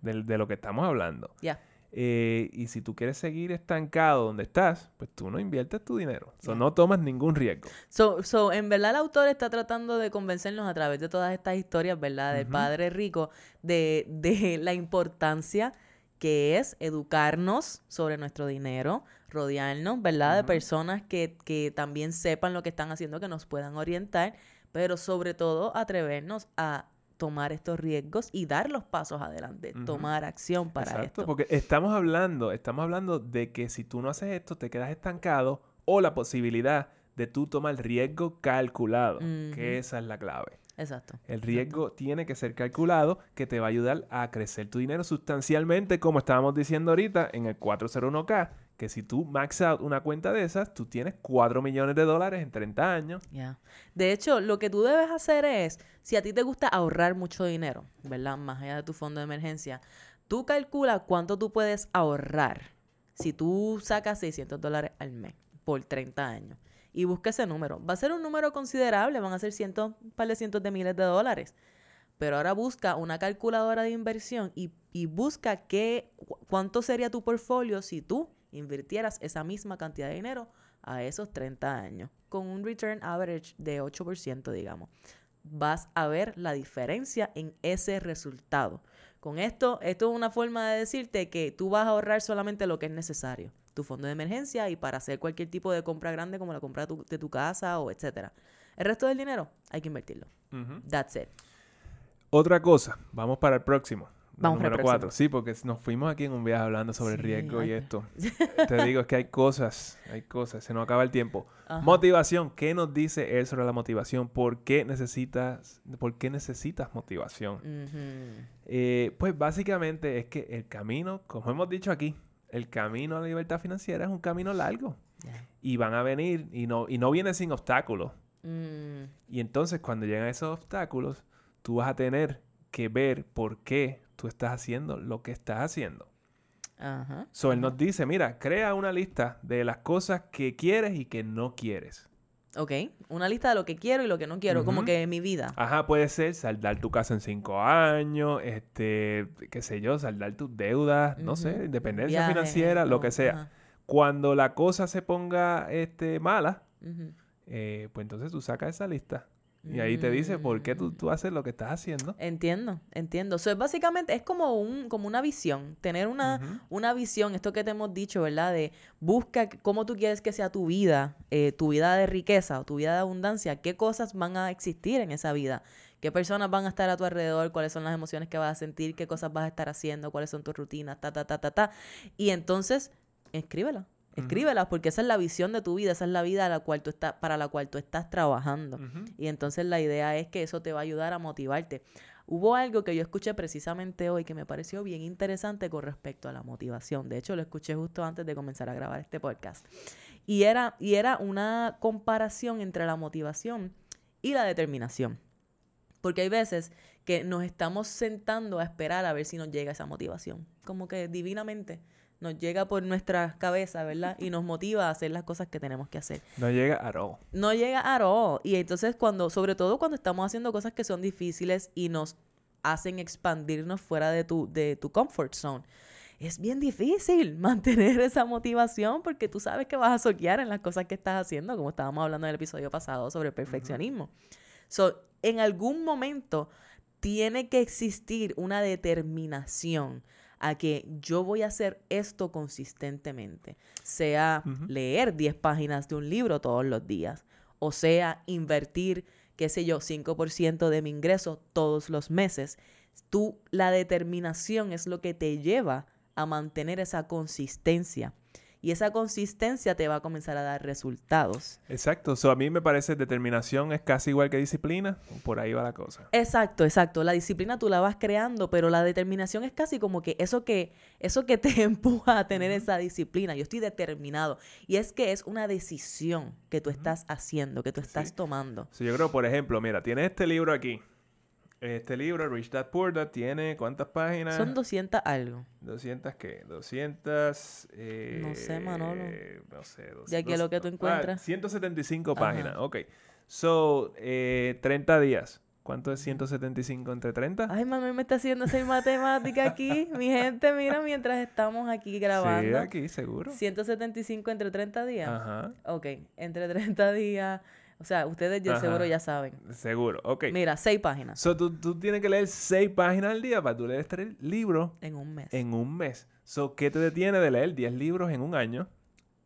de, lo que estamos hablando. Ya. Eh, y si tú quieres seguir estancado donde estás, pues tú no inviertes tu dinero. O Ya. no tomas ningún riesgo. So, so, en verdad el autor está tratando de convencernos a través de todas estas historias, ¿verdad? Del padre rico, de, de la importancia que es educarnos sobre nuestro dinero, rodearnos, ¿verdad? De personas que, que también sepan lo que están haciendo, que nos puedan orientar, pero sobre todo atrevernos a tomar estos riesgos y dar los pasos adelante, tomar acción para Exacto, esto. porque estamos hablando, estamos hablando de que si tú no haces esto, te quedas estancado o la posibilidad de tú tomar riesgo calculado, que esa es la clave. Exacto. El riesgo tiene que ser calculado, que te va a ayudar a crecer tu dinero sustancialmente, como estábamos diciendo ahorita en el 401k, que si tú max out una cuenta de esas, tú tienes 4 millones de dólares en 30 años. Ya. De hecho, lo que tú debes hacer es, si a ti te gusta ahorrar mucho dinero, ¿verdad? Más allá de tu fondo de emergencia, tú calcula cuánto tú puedes ahorrar si tú sacas 600 dólares al mes por 30 años. Y busca ese número. Va a ser un número considerable, van a ser cientos, un par de cientos de miles de dólares. Pero ahora busca una calculadora de inversión y, y busca qué, cu- cuánto sería tu portfolio si tú invirtieras esa misma cantidad de dinero a esos 30 años, con un return average de 8%, digamos. Vas a ver la diferencia en ese resultado. Con esto, esto es una forma de decirte que tú vas a ahorrar solamente lo que es necesario, tu fondo de emergencia y para hacer cualquier tipo de compra grande como la compra de tu, de tu casa o etcétera. El resto del dinero hay que invertirlo. That's it. Otra cosa, vamos para el próximo. para el número. 4. Sí, porque nos fuimos aquí en un viaje hablando sobre el Sí, riesgo y esto. Te digo, es que hay cosas, hay cosas, se nos acaba el tiempo. Ajá. Motivación, ¿qué nos dice él sobre la motivación? ¿Por qué necesitas, por qué necesitas motivación? Eh, pues básicamente es que el camino, como hemos dicho aquí, el camino a la libertad financiera es un camino largo. Y van a venir, y no, y no viene sin obstáculos. Mm, Y entonces cuando llegan esos obstáculos, tú vas a tener que ver por qué tú estás haciendo lo que estás haciendo. Ajá. So, él nos dice, mira, crea una lista de las cosas que quieres y que no quieres. Ok, una lista de lo que quiero y lo que no quiero, como que mi vida. Ajá, puede ser saldar tu casa en cinco años, este, qué sé yo, saldar tus deudas, no sé, independencia Viaje, financiera, lo que sea. Cuando la cosa se ponga este, mala, eh, pues entonces tú sacas esa lista Y ahí te dice por qué tú, tú haces lo que estás haciendo. Entiendo, entiendo. Eso es básicamente, es como un, como una visión. Tener una, una visión, esto que te hemos dicho, ¿verdad? De busca cómo tú quieres que sea tu vida, eh, tu vida de riqueza o tu vida de abundancia, qué cosas van a existir en esa vida. ¿Qué personas van a estar a tu alrededor? ¿Cuáles son las emociones que vas a sentir? ¿Qué cosas vas a estar haciendo? ¿Cuáles son tus rutinas? Ta, ta, ta, ta, ta. Y entonces, escríbela. Escríbelas porque esa es la visión de tu vida, esa es la vida la cual tú estás, para la cual tú estás trabajando. Y entonces la idea es que eso te va a ayudar a motivarte. Hubo algo que yo escuché precisamente hoy que me pareció bien interesante con respecto a la motivación. De hecho, lo escuché justo antes de comenzar a grabar este podcast. Y era, y era una comparación entre la motivación y la determinación. Porque hay veces que nos estamos sentando a esperar a ver si nos llega esa motivación. Como que divinamente nos llega por nuestra cabeza, ¿verdad? Y nos motiva a hacer las cosas que tenemos que hacer. No llega a all. No llega a all. Y entonces cuando, sobre todo cuando estamos haciendo cosas que son difíciles y nos hacen expandirnos fuera de tu, de tu comfort zone. Es bien difícil mantener esa motivación porque tú sabes que vas a soquear en las cosas que estás haciendo, como estábamos hablando en el episodio pasado sobre el perfeccionismo. So, en algún momento tiene que existir una determinación a que yo voy a hacer esto consistentemente, sea leer 10 páginas de un libro todos los días, o sea invertir, qué sé yo, 5% de mi ingreso todos los meses. Tú, la determinación es lo que te lleva a mantener esa consistencia y esa consistencia te va a comenzar a dar resultados. Exacto. So, a mí me parece determinación es casi igual que disciplina. Por ahí va la cosa. Exacto, exacto. La disciplina tú la vas creando, pero la determinación es casi como que eso que, eso que te empuja a tener esa disciplina. Yo estoy determinado. Y es que es una decisión que tú estás haciendo, que tú estás tomando. Sí, yo creo, por ejemplo, mira, tienes este libro aquí. Este libro, Rich Dad Poor Dad, tiene ¿cuántas páginas? Son 200 algo. ¿200 qué? 200... Eh, no sé, Manolo. No sé. 200, de aquí lo que tú encuentras. 175 páginas, ok. So, eh, 30 días. ¿Cuánto es 175 entre 30? Ay, mami, me está haciendo hacer matemática aquí. Mi gente, mira, mientras estamos aquí grabando. Sí, aquí, seguro. 175 entre 30 días. Ajá. Ok, entre 30 días... O sea, ustedes ya seguro ya saben. Seguro, ok. Mira, seis páginas. So, tú, tú tienes que leer seis páginas al día para tú leer este libro. En un mes. En un mes. So, ¿qué te detiene de leer 10 libros en un año?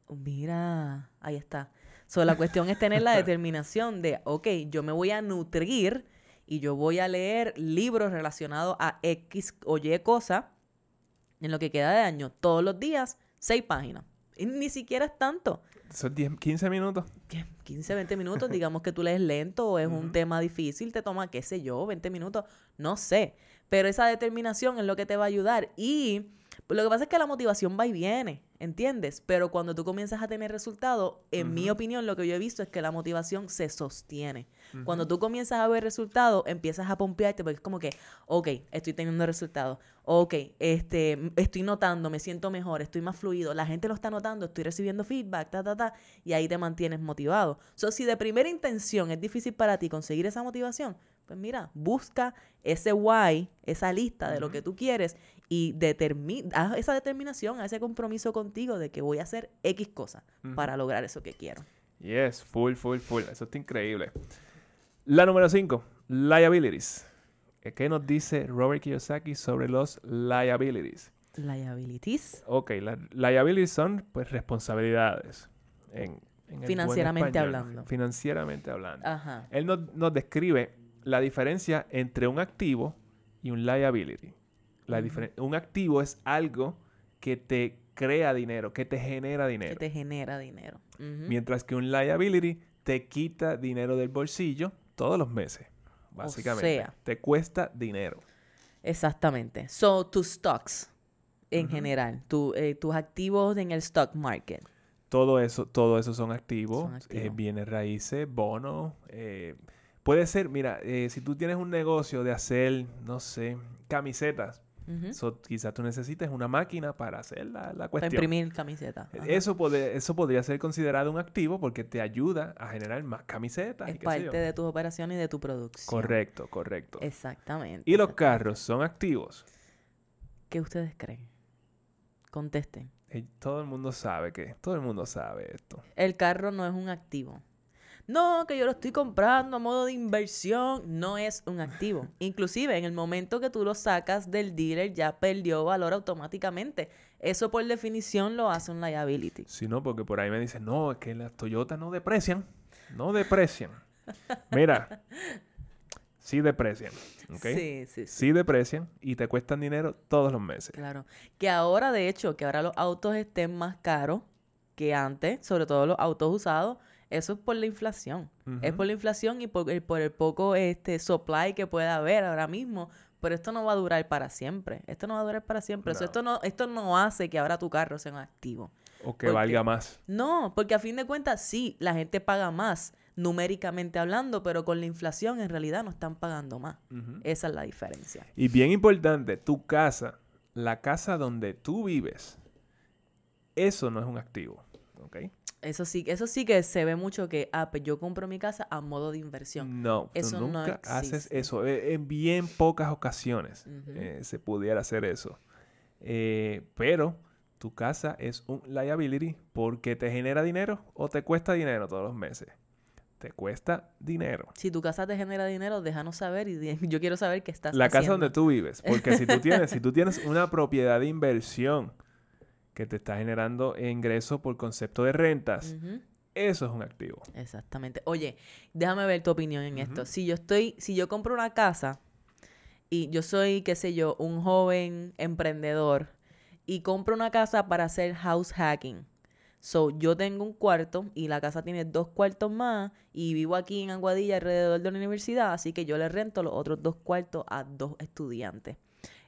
Mira, ahí está. So, la cuestión es tener la determinación de, ok, yo me voy a nutrir y yo voy a leer libros relacionados a X o Y cosa en lo que queda de año, todos los días, seis páginas. Ni siquiera es tanto. Son 10, 15 minutos. 15, 20 minutos. Digamos que tú lees lento o es un tema difícil, te toma, qué sé yo, 20 minutos. No sé. Pero esa determinación es lo que te va a ayudar. Y lo que pasa es que la motivación va y viene, ¿entiendes? Pero cuando tú comienzas a tener resultados, en mi opinión, lo que yo he visto es que la motivación se sostiene. Cuando tú comienzas a ver resultados, empiezas a pompearte porque es como que, ok, estoy teniendo resultados. Ok, este, estoy notando, me siento mejor, estoy más fluido, la gente lo está notando, estoy recibiendo feedback, ta, ta, ta, y ahí te mantienes motivado. So, si de primera intención es difícil para ti conseguir esa motivación, pues mira, busca ese why, esa lista de lo que tú quieres y determina, haz esa determinación, haz ese compromiso contigo de que voy a hacer X cosas para lograr eso que quiero. Yes, full, full, full. Eso está increíble. La número 5, liabilities. ¿Qué nos dice Robert Kiyosaki sobre los liabilities? Liabilities. Ok, las liabilities son pues responsabilidades. En, Financieramente hablando. Financieramente hablando. Él nos, describe la diferencia entre un activo y un liability. La Un activo es algo que te crea dinero, que te genera dinero. Que te genera dinero. Mientras que un liability te quita dinero del bolsillo todos los meses básicamente. O sea, te cuesta dinero. Exactamente. So, tus stocks en general, eh, tus activos en el stock market. Todo eso, todo eso son activos, eh, bienes raíces, bonos. Eh, puede ser, mira, si tú tienes un negocio de hacer, no sé, camisetas, quizás tú necesites una máquina para hacer la, la cuestión. Para imprimir camisetas. Eso, eso podría ser considerado un activo porque te ayuda a generar más camisetas. Es parte de tus operaciones y de tu producción. Correcto, correcto. Exactamente. ¿Y los carros son activos? ¿Qué ustedes creen? Contesten. todo el mundo sabe que, todo el mundo sabe esto. El carro no es un activo. No, que yo lo estoy comprando a modo de inversión, no es un activo. Inclusive en el momento que tú lo sacas del dealer ya perdió valor automáticamente. Eso por definición lo hace un liability. Sí, no, porque por ahí me dicen, no, es que las Toyota no deprecian, no deprecian. Mira, sí deprecian, ¿ok? Sí, sí, sí. Sí deprecian y te cuestan dinero todos los meses. Claro. Que ahora, de hecho, que ahora los autos estén más caros que antes, sobre todo los autos usados, eso es por la inflación. Es por la inflación y por el, por el poco este supply que pueda haber ahora mismo. Pero esto no va a durar para siempre. Esto no va a durar para siempre. esto, no, esto no hace que ahora tu carro sea un activo. O que valga más. No, porque a fin de cuentas, sí, la gente paga más numéricamente hablando, pero con la inflación en realidad no están pagando más. Esa es la diferencia. Y bien importante, tu casa, la casa donde tú vives, eso no es un activo, ¿ok? Eso sí, eso sí que se ve mucho que, ah, pues yo compro mi casa a modo de inversión. No, eso tú nunca haces eso. E, en bien pocas ocasiones eh, se pudiera hacer eso. Eh, pero tu casa es un liability porque te genera dinero o te cuesta dinero todos los meses te cuesta dinero. Si tu casa te genera dinero, déjanos saber y yo quiero saber qué estás La casa donde tú vives, porque si tú tienes, si tú tienes una propiedad de inversión que te está generando ingreso por concepto de rentas, eso es un activo. Exactamente. Oye, déjame ver tu opinión en esto. Si yo estoy, si yo compro una casa y yo soy, qué sé yo, un joven emprendedor y compro una casa para hacer house hacking So, yo tengo un cuarto y la casa tiene dos cuartos más y vivo aquí en Aguadilla alrededor de la universidad, así que yo le rento los otros dos cuartos a dos estudiantes.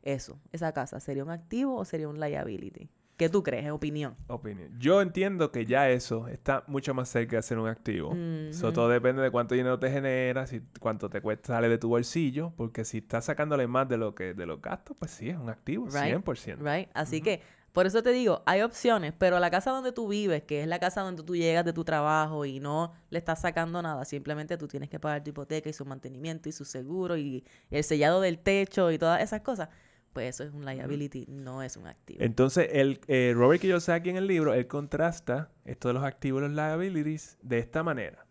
Eso, esa casa, ¿sería un activo o sería un liability? ¿Qué tú crees? ¿Es opinión? Opinión. Yo entiendo que ya eso está mucho más cerca de ser un activo. Eso todo depende de cuánto dinero te genera, si cuánto te cuesta sale de tu bolsillo, porque si estás sacándole más de lo que de los gastos, pues sí es un activo, 100%. Right. Así que por eso te digo, hay opciones, pero la casa donde tú vives, que es la casa donde tú llegas de tu trabajo y no le estás sacando nada, simplemente tú tienes que pagar tu hipoteca y su mantenimiento y su seguro y el sellado del techo y todas esas cosas, pues eso es un liability, no es un activo. Entonces, el, eh, Robert Kiyosaki en el libro, él contrasta esto de los activos y los liabilities de esta manera.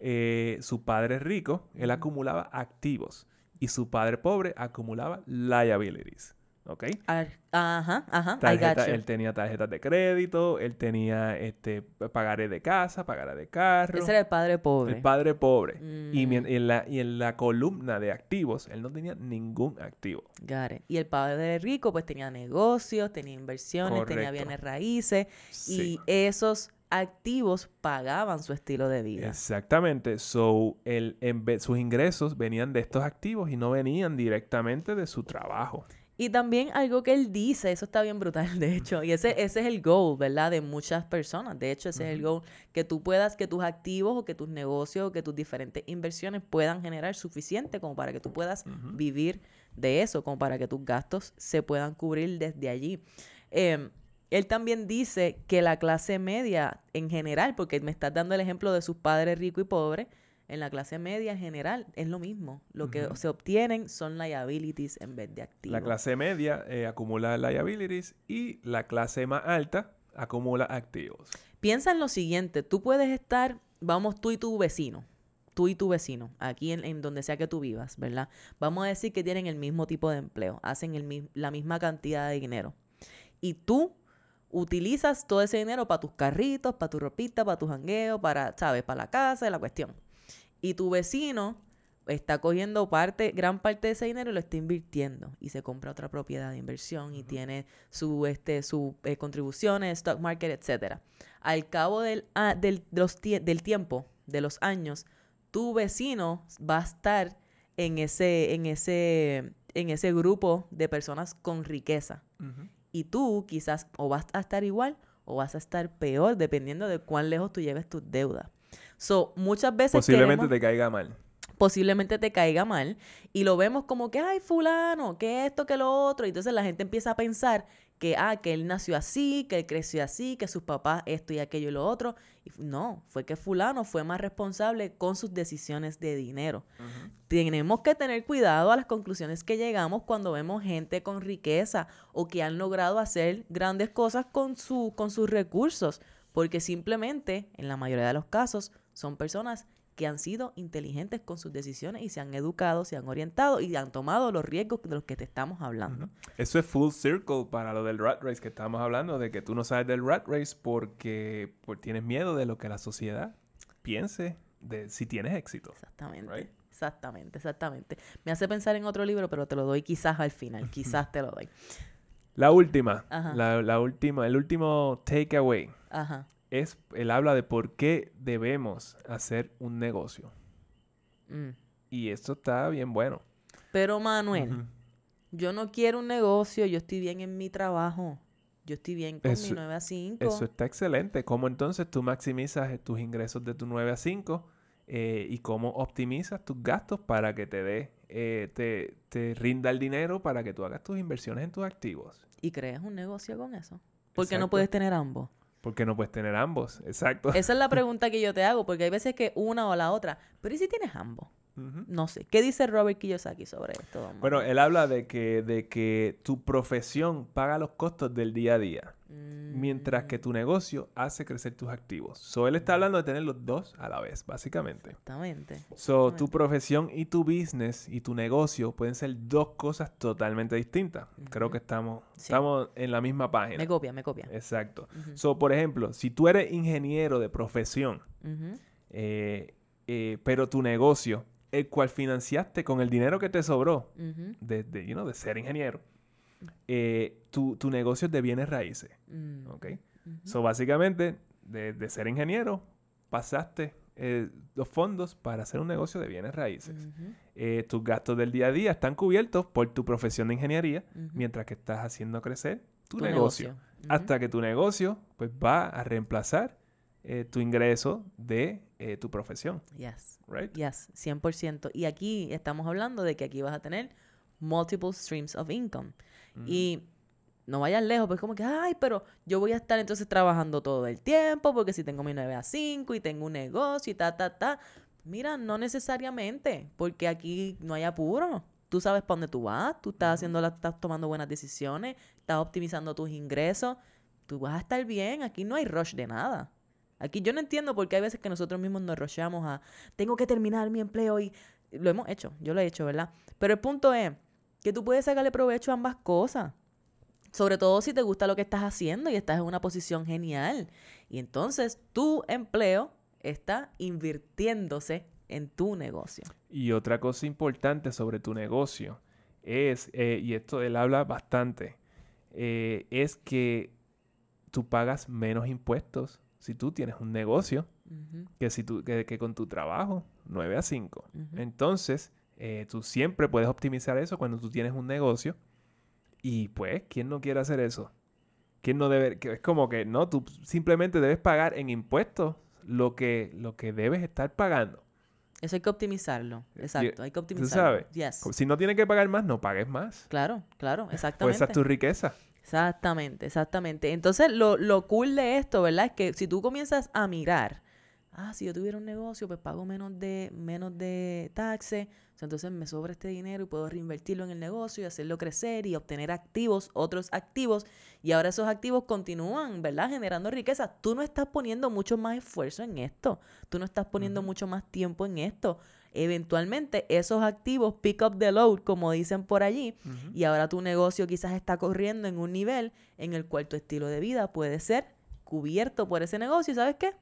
Eh, su padre rico, él acumulaba activos y su padre pobre acumulaba liabilities. ¿Ok? Ajá, ajá. él tenía tarjetas de crédito, él tenía este pagaré de casa, pagaré de carro. Ese era el padre pobre. El padre pobre. Y, mm. en la, y en la columna de activos, él no tenía ningún activo. Got Y el padre rico, pues tenía negocios, tenía inversiones, tenía bienes raíces. Y esos activos pagaban su estilo de vida. Exactamente. So, el, sus ingresos venían de estos activos y no venían directamente de su trabajo. Y también algo que él dice, eso está bien brutal, de hecho, y ese, ese es el goal, ¿verdad? De muchas personas. De hecho, ese es el goal, que tú puedas, que tus activos o que tus negocios o que tus diferentes inversiones puedan generar suficiente como para que tú puedas vivir de eso, como para que tus gastos se puedan cubrir desde allí. Em, él también dice que la clase media en general, porque me estás dando el ejemplo de sus padres ricos y pobres, en la clase media en general es lo mismo. Lo que se obtienen son liabilities en vez de activos. La clase media eh, acumula liabilities y la clase más alta acumula activos. Piensa en lo siguiente, tú puedes estar, vamos tú y tu vecino, tú y tu vecino, aquí en, donde sea que tú vivas, ¿verdad? Vamos a decir que tienen el mismo tipo de empleo, hacen el, la misma cantidad de dinero. Y tú utilizas todo ese dinero para tus carritos, para tu ropita, para tu jangueo, para, ¿sabes? Para la casa, la cuestión y tu vecino está cogiendo parte, gran parte de ese dinero y lo está invirtiendo y se compra otra propiedad de inversión y tiene su, este, su eh, contribuciones, stock market, etcétera. Al cabo del, ah, del, del tiempo, de los años, tu vecino va a estar en ese, en ese, en ese grupo de personas con riqueza. Y tú quizás o vas a estar igual o vas a estar peor, dependiendo de cuán lejos tú lleves tus deudas. So, muchas veces. Posiblemente te caiga mal. Posiblemente te caiga mal. Y lo vemos como que, ay, fulano, que esto, que lo otro. Y entonces la gente empieza a pensar que, ah, que él nació así, que él creció así, que sus papás esto y aquello y lo otro. Y no, fue que fulano fue más responsable con sus decisiones de dinero. Tenemos que tener cuidado a las conclusiones que llegamos cuando vemos gente con riqueza o que han logrado hacer grandes cosas con, su, con sus recursos porque simplemente, en la mayoría de los casos, son personas que han sido inteligentes con sus decisiones y se han educado, se han orientado y han tomado los riesgos de los que te estamos hablando. Eso es full circle para lo del rat race que estábamos hablando, de que tú no sabes del rat race porque, porque tienes miedo de lo que la sociedad piense de si tienes éxito. Exactamente. Exactamente, exactamente. Me hace pensar en otro libro, pero te lo doy quizás al final. Quizás te lo doy. La última, la, la, última, el último takeaway Ajá. Es, él habla de por qué debemos hacer un negocio. Mm. Y esto está bien bueno. Pero Manuel, yo no quiero un negocio, yo estoy bien en mi trabajo. Yo estoy bien con mi 9 a 5. Eso está excelente. ¿Cómo entonces tú maximizas tus ingresos de tu 9 a 5? Eh, y cómo optimizas tus gastos para que te dé, eh, te, te, rinda el dinero para que tú hagas tus inversiones en tus activos. Y creas un negocio con eso. ¿Por qué no puedes tener ambos? Porque no puedes tener ambos, exacto. Esa es la pregunta que yo te hago, porque hay veces que una o la otra, pero ¿y si tienes ambos? No sé. ¿Qué dice Robert Kiyosaki sobre esto? Bueno, él habla de que, de que tu profesión paga los costos del día a día mientras que tu negocio hace crecer tus activos. So, él está hablando de tener los dos a la vez, básicamente. Exactamente. So, tu profesión y tu business y tu negocio pueden ser dos cosas totalmente distintas. Creo que estamos, estamos en la misma página. Me copia, me copia. Exacto. So, por ejemplo, si tú eres ingeniero de profesión, eh, eh, pero tu negocio, el cual financiaste con el dinero que te sobró de, de ser ingeniero, eh, tu, negocio es de bienes raíces. Mm. ¿Ok? So, básicamente, de, ser ingeniero, pasaste eh, los fondos para hacer un negocio de bienes raíces. Eh, tus gastos del día a día están cubiertos por tu profesión de ingeniería, mientras que estás haciendo crecer tu, negocio. Hasta que tu negocio pues va a reemplazar tu ingreso de tu profesión. Yes. Right? Yes, 100%. Y aquí estamos hablando de que aquí vas a tener multiple streams of income. Y no vayas lejos, pues como que, ay, pero yo voy a estar entonces trabajando todo el tiempo, porque si tengo mi 9 a 5 y tengo un negocio y ta, ta, ta. Mira, no necesariamente, porque aquí no hay apuro. Tú sabes para dónde tú vas, tú estás haciendo, estás tomando buenas decisiones, estás optimizando tus ingresos, tú vas a estar bien, aquí no hay rush de nada. Aquí yo no entiendo por qué hay veces que nosotros mismos nos rushamos a, tengo que terminar mi empleo y lo hemos hecho, yo lo he hecho, ¿verdad? Pero el punto es, que tú puedes sacarle provecho a ambas cosas. Sobre todo si te gusta lo que estás haciendo y estás en una posición genial. Y entonces tu empleo está invirtiéndose en tu negocio. Y otra cosa importante sobre tu negocio es, eh, y esto él habla bastante, eh, es que tú pagas menos impuestos si tú tienes un negocio que, si tú, que, con tu trabajo, 9 a 5. Entonces, eh, tú siempre puedes optimizar eso cuando tú tienes un negocio. Y pues, ¿quién no quiere hacer eso? ¿Quién no debe? Que es como que no, tú simplemente debes pagar en impuestos lo que, lo que debes estar pagando. Eso hay que optimizarlo. Exacto, hay que optimizarlo. ¿Tú sabes? Si no tienes que pagar más, no pagues más. Claro, claro, pues exactamente. esa es tu riqueza. Exactamente, exactamente. Entonces, lo, lo cool de esto, ¿verdad? Es que si tú comienzas a mirar, ah, si yo tuviera un negocio, pues pago menos de, menos de taxes, entonces me sobra este dinero y puedo reinvertirlo en el negocio y hacerlo crecer y obtener activos, otros activos. Y ahora esos activos continúan, ¿verdad? Generando riqueza. Tú no estás poniendo mucho más esfuerzo en esto. Tú no estás poniendo mucho más tiempo en esto. Eventualmente esos activos pick up the load, como dicen por allí, y ahora tu negocio quizás está corriendo en un nivel en el cual tu estilo de vida puede ser cubierto por ese negocio. ¿Y sabes qué?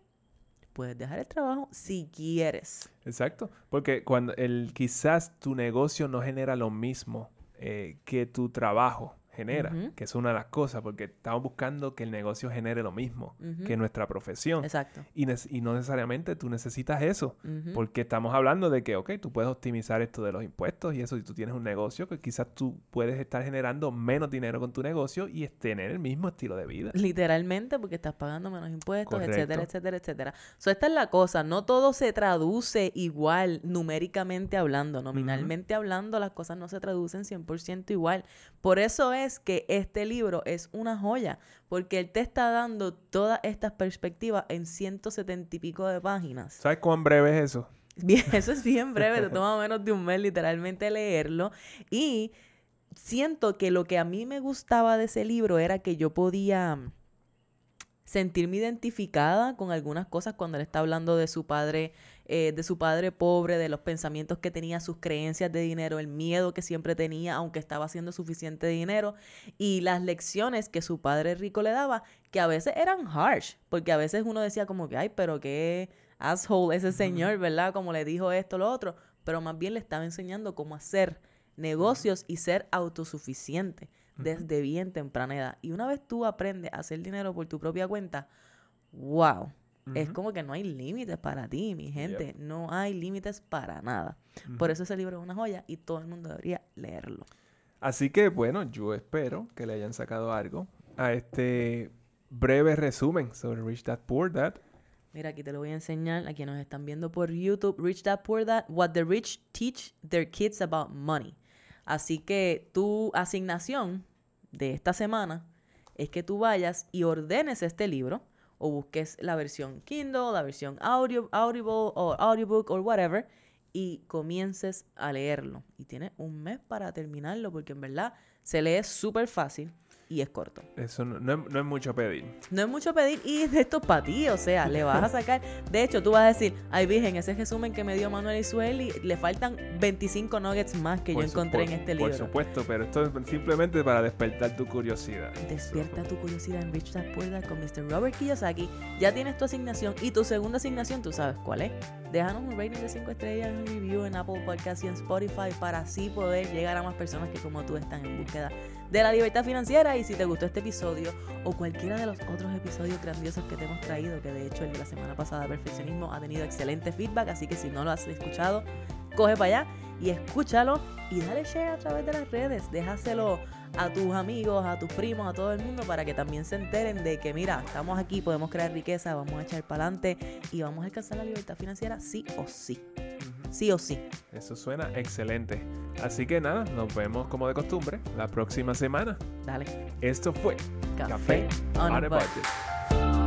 Puedes dejar el trabajo si quieres. Exacto, porque cuando el quizás tu negocio no genera lo mismo eh, que tu trabajo genera, que es una de las cosas, porque estamos buscando que el negocio genere lo mismo que nuestra profesión. Exacto. Y, no necesariamente tú necesitas eso, porque estamos hablando de que, ok, tú puedes optimizar esto de los impuestos y eso, si tú tienes un negocio, que quizás tú puedes estar generando menos dinero con tu negocio y tener el mismo estilo de vida. Literalmente, porque estás pagando menos impuestos, etcétera, etcétera, etcétera. So, esta es la cosa, no todo se traduce igual numéricamente hablando, nominalmente hablando, las cosas no se traducen 100% igual. Por eso es que este libro es una joya, porque él te está dando todas estas perspectivas en 170 y pico de páginas. ¿Sabes cuán breve es eso? Bien, eso es bien breve, te toma menos de un mes literalmente leerlo. Y siento que lo que a mí me gustaba de ese libro era que yo podía sentirme identificada con algunas cosas cuando él está hablando de su padre, eh, de su padre pobre, de los pensamientos que tenía, sus creencias de dinero, el miedo que siempre tenía, aunque estaba haciendo suficiente dinero, y las lecciones que su padre rico le daba, que a veces eran harsh, porque a veces uno decía como que, ay, pero qué asshole ese señor, ¿verdad? Como le dijo esto, lo otro, pero más bien le estaba enseñando cómo hacer negocios y ser autosuficiente desde bien temprana edad. Y una vez tú aprendes a hacer dinero por tu propia cuenta, wow. Es como que no hay límites para ti, mi gente. No hay límites para nada. Por eso ese libro es una joya y todo el mundo debería leerlo. Así que, bueno, yo espero que le hayan sacado algo a este breve resumen sobre Rich Dad Poor Dad. Mira, aquí te lo voy a enseñar a quienes nos están viendo por YouTube. Rich Dad Poor Dad, What the Rich Teach Their Kids About Money. Así que tu asignación de esta semana es que tú vayas y ordenes este libro o busques la versión Kindle, la versión audio, Audible o audiobook o whatever y comiences a leerlo. Y tienes un mes para terminarlo porque en verdad se lee súper fácil y es corto. Eso no, es, mucho pedir. No es mucho pedir y esto es para ti, o sea, le vas a sacar. De hecho, tú vas a decir, ay Virgen, ese resumen que me dio Manuel y le faltan 25 nuggets más que yo encontré en este libro. Por supuesto, pero esto es simplemente para despertar tu curiosidad. Despierta tu curiosidad en Rich Dad con Mr. Robert Kiyosaki. Ya tienes tu asignación y tu segunda asignación, tú sabes cuál es. Déjanos un rating de 5 estrellas, un review en Apple Podcasts y en Spotify para así poder llegar a más personas que como tú están en búsqueda de la libertad financiera. Y si te gustó este episodio o cualquiera de los otros episodios grandiosos que te hemos traído, que de hecho el de la semana pasada, Perfeccionismo, ha tenido excelente feedback, así que si no lo has escuchado, coge para allá y escúchalo y dale share a través de las redes. Déjaselo a tus amigos, a tus primos, a todo el mundo para que también se enteren de que, mira, estamos aquí, podemos crear riqueza, vamos a echar para adelante y vamos a alcanzar la libertad financiera sí o sí sí o sí. Eso suena excelente. Así que nada, nos vemos como de costumbre la próxima semana. Dale. Esto fue Café, on, a budget.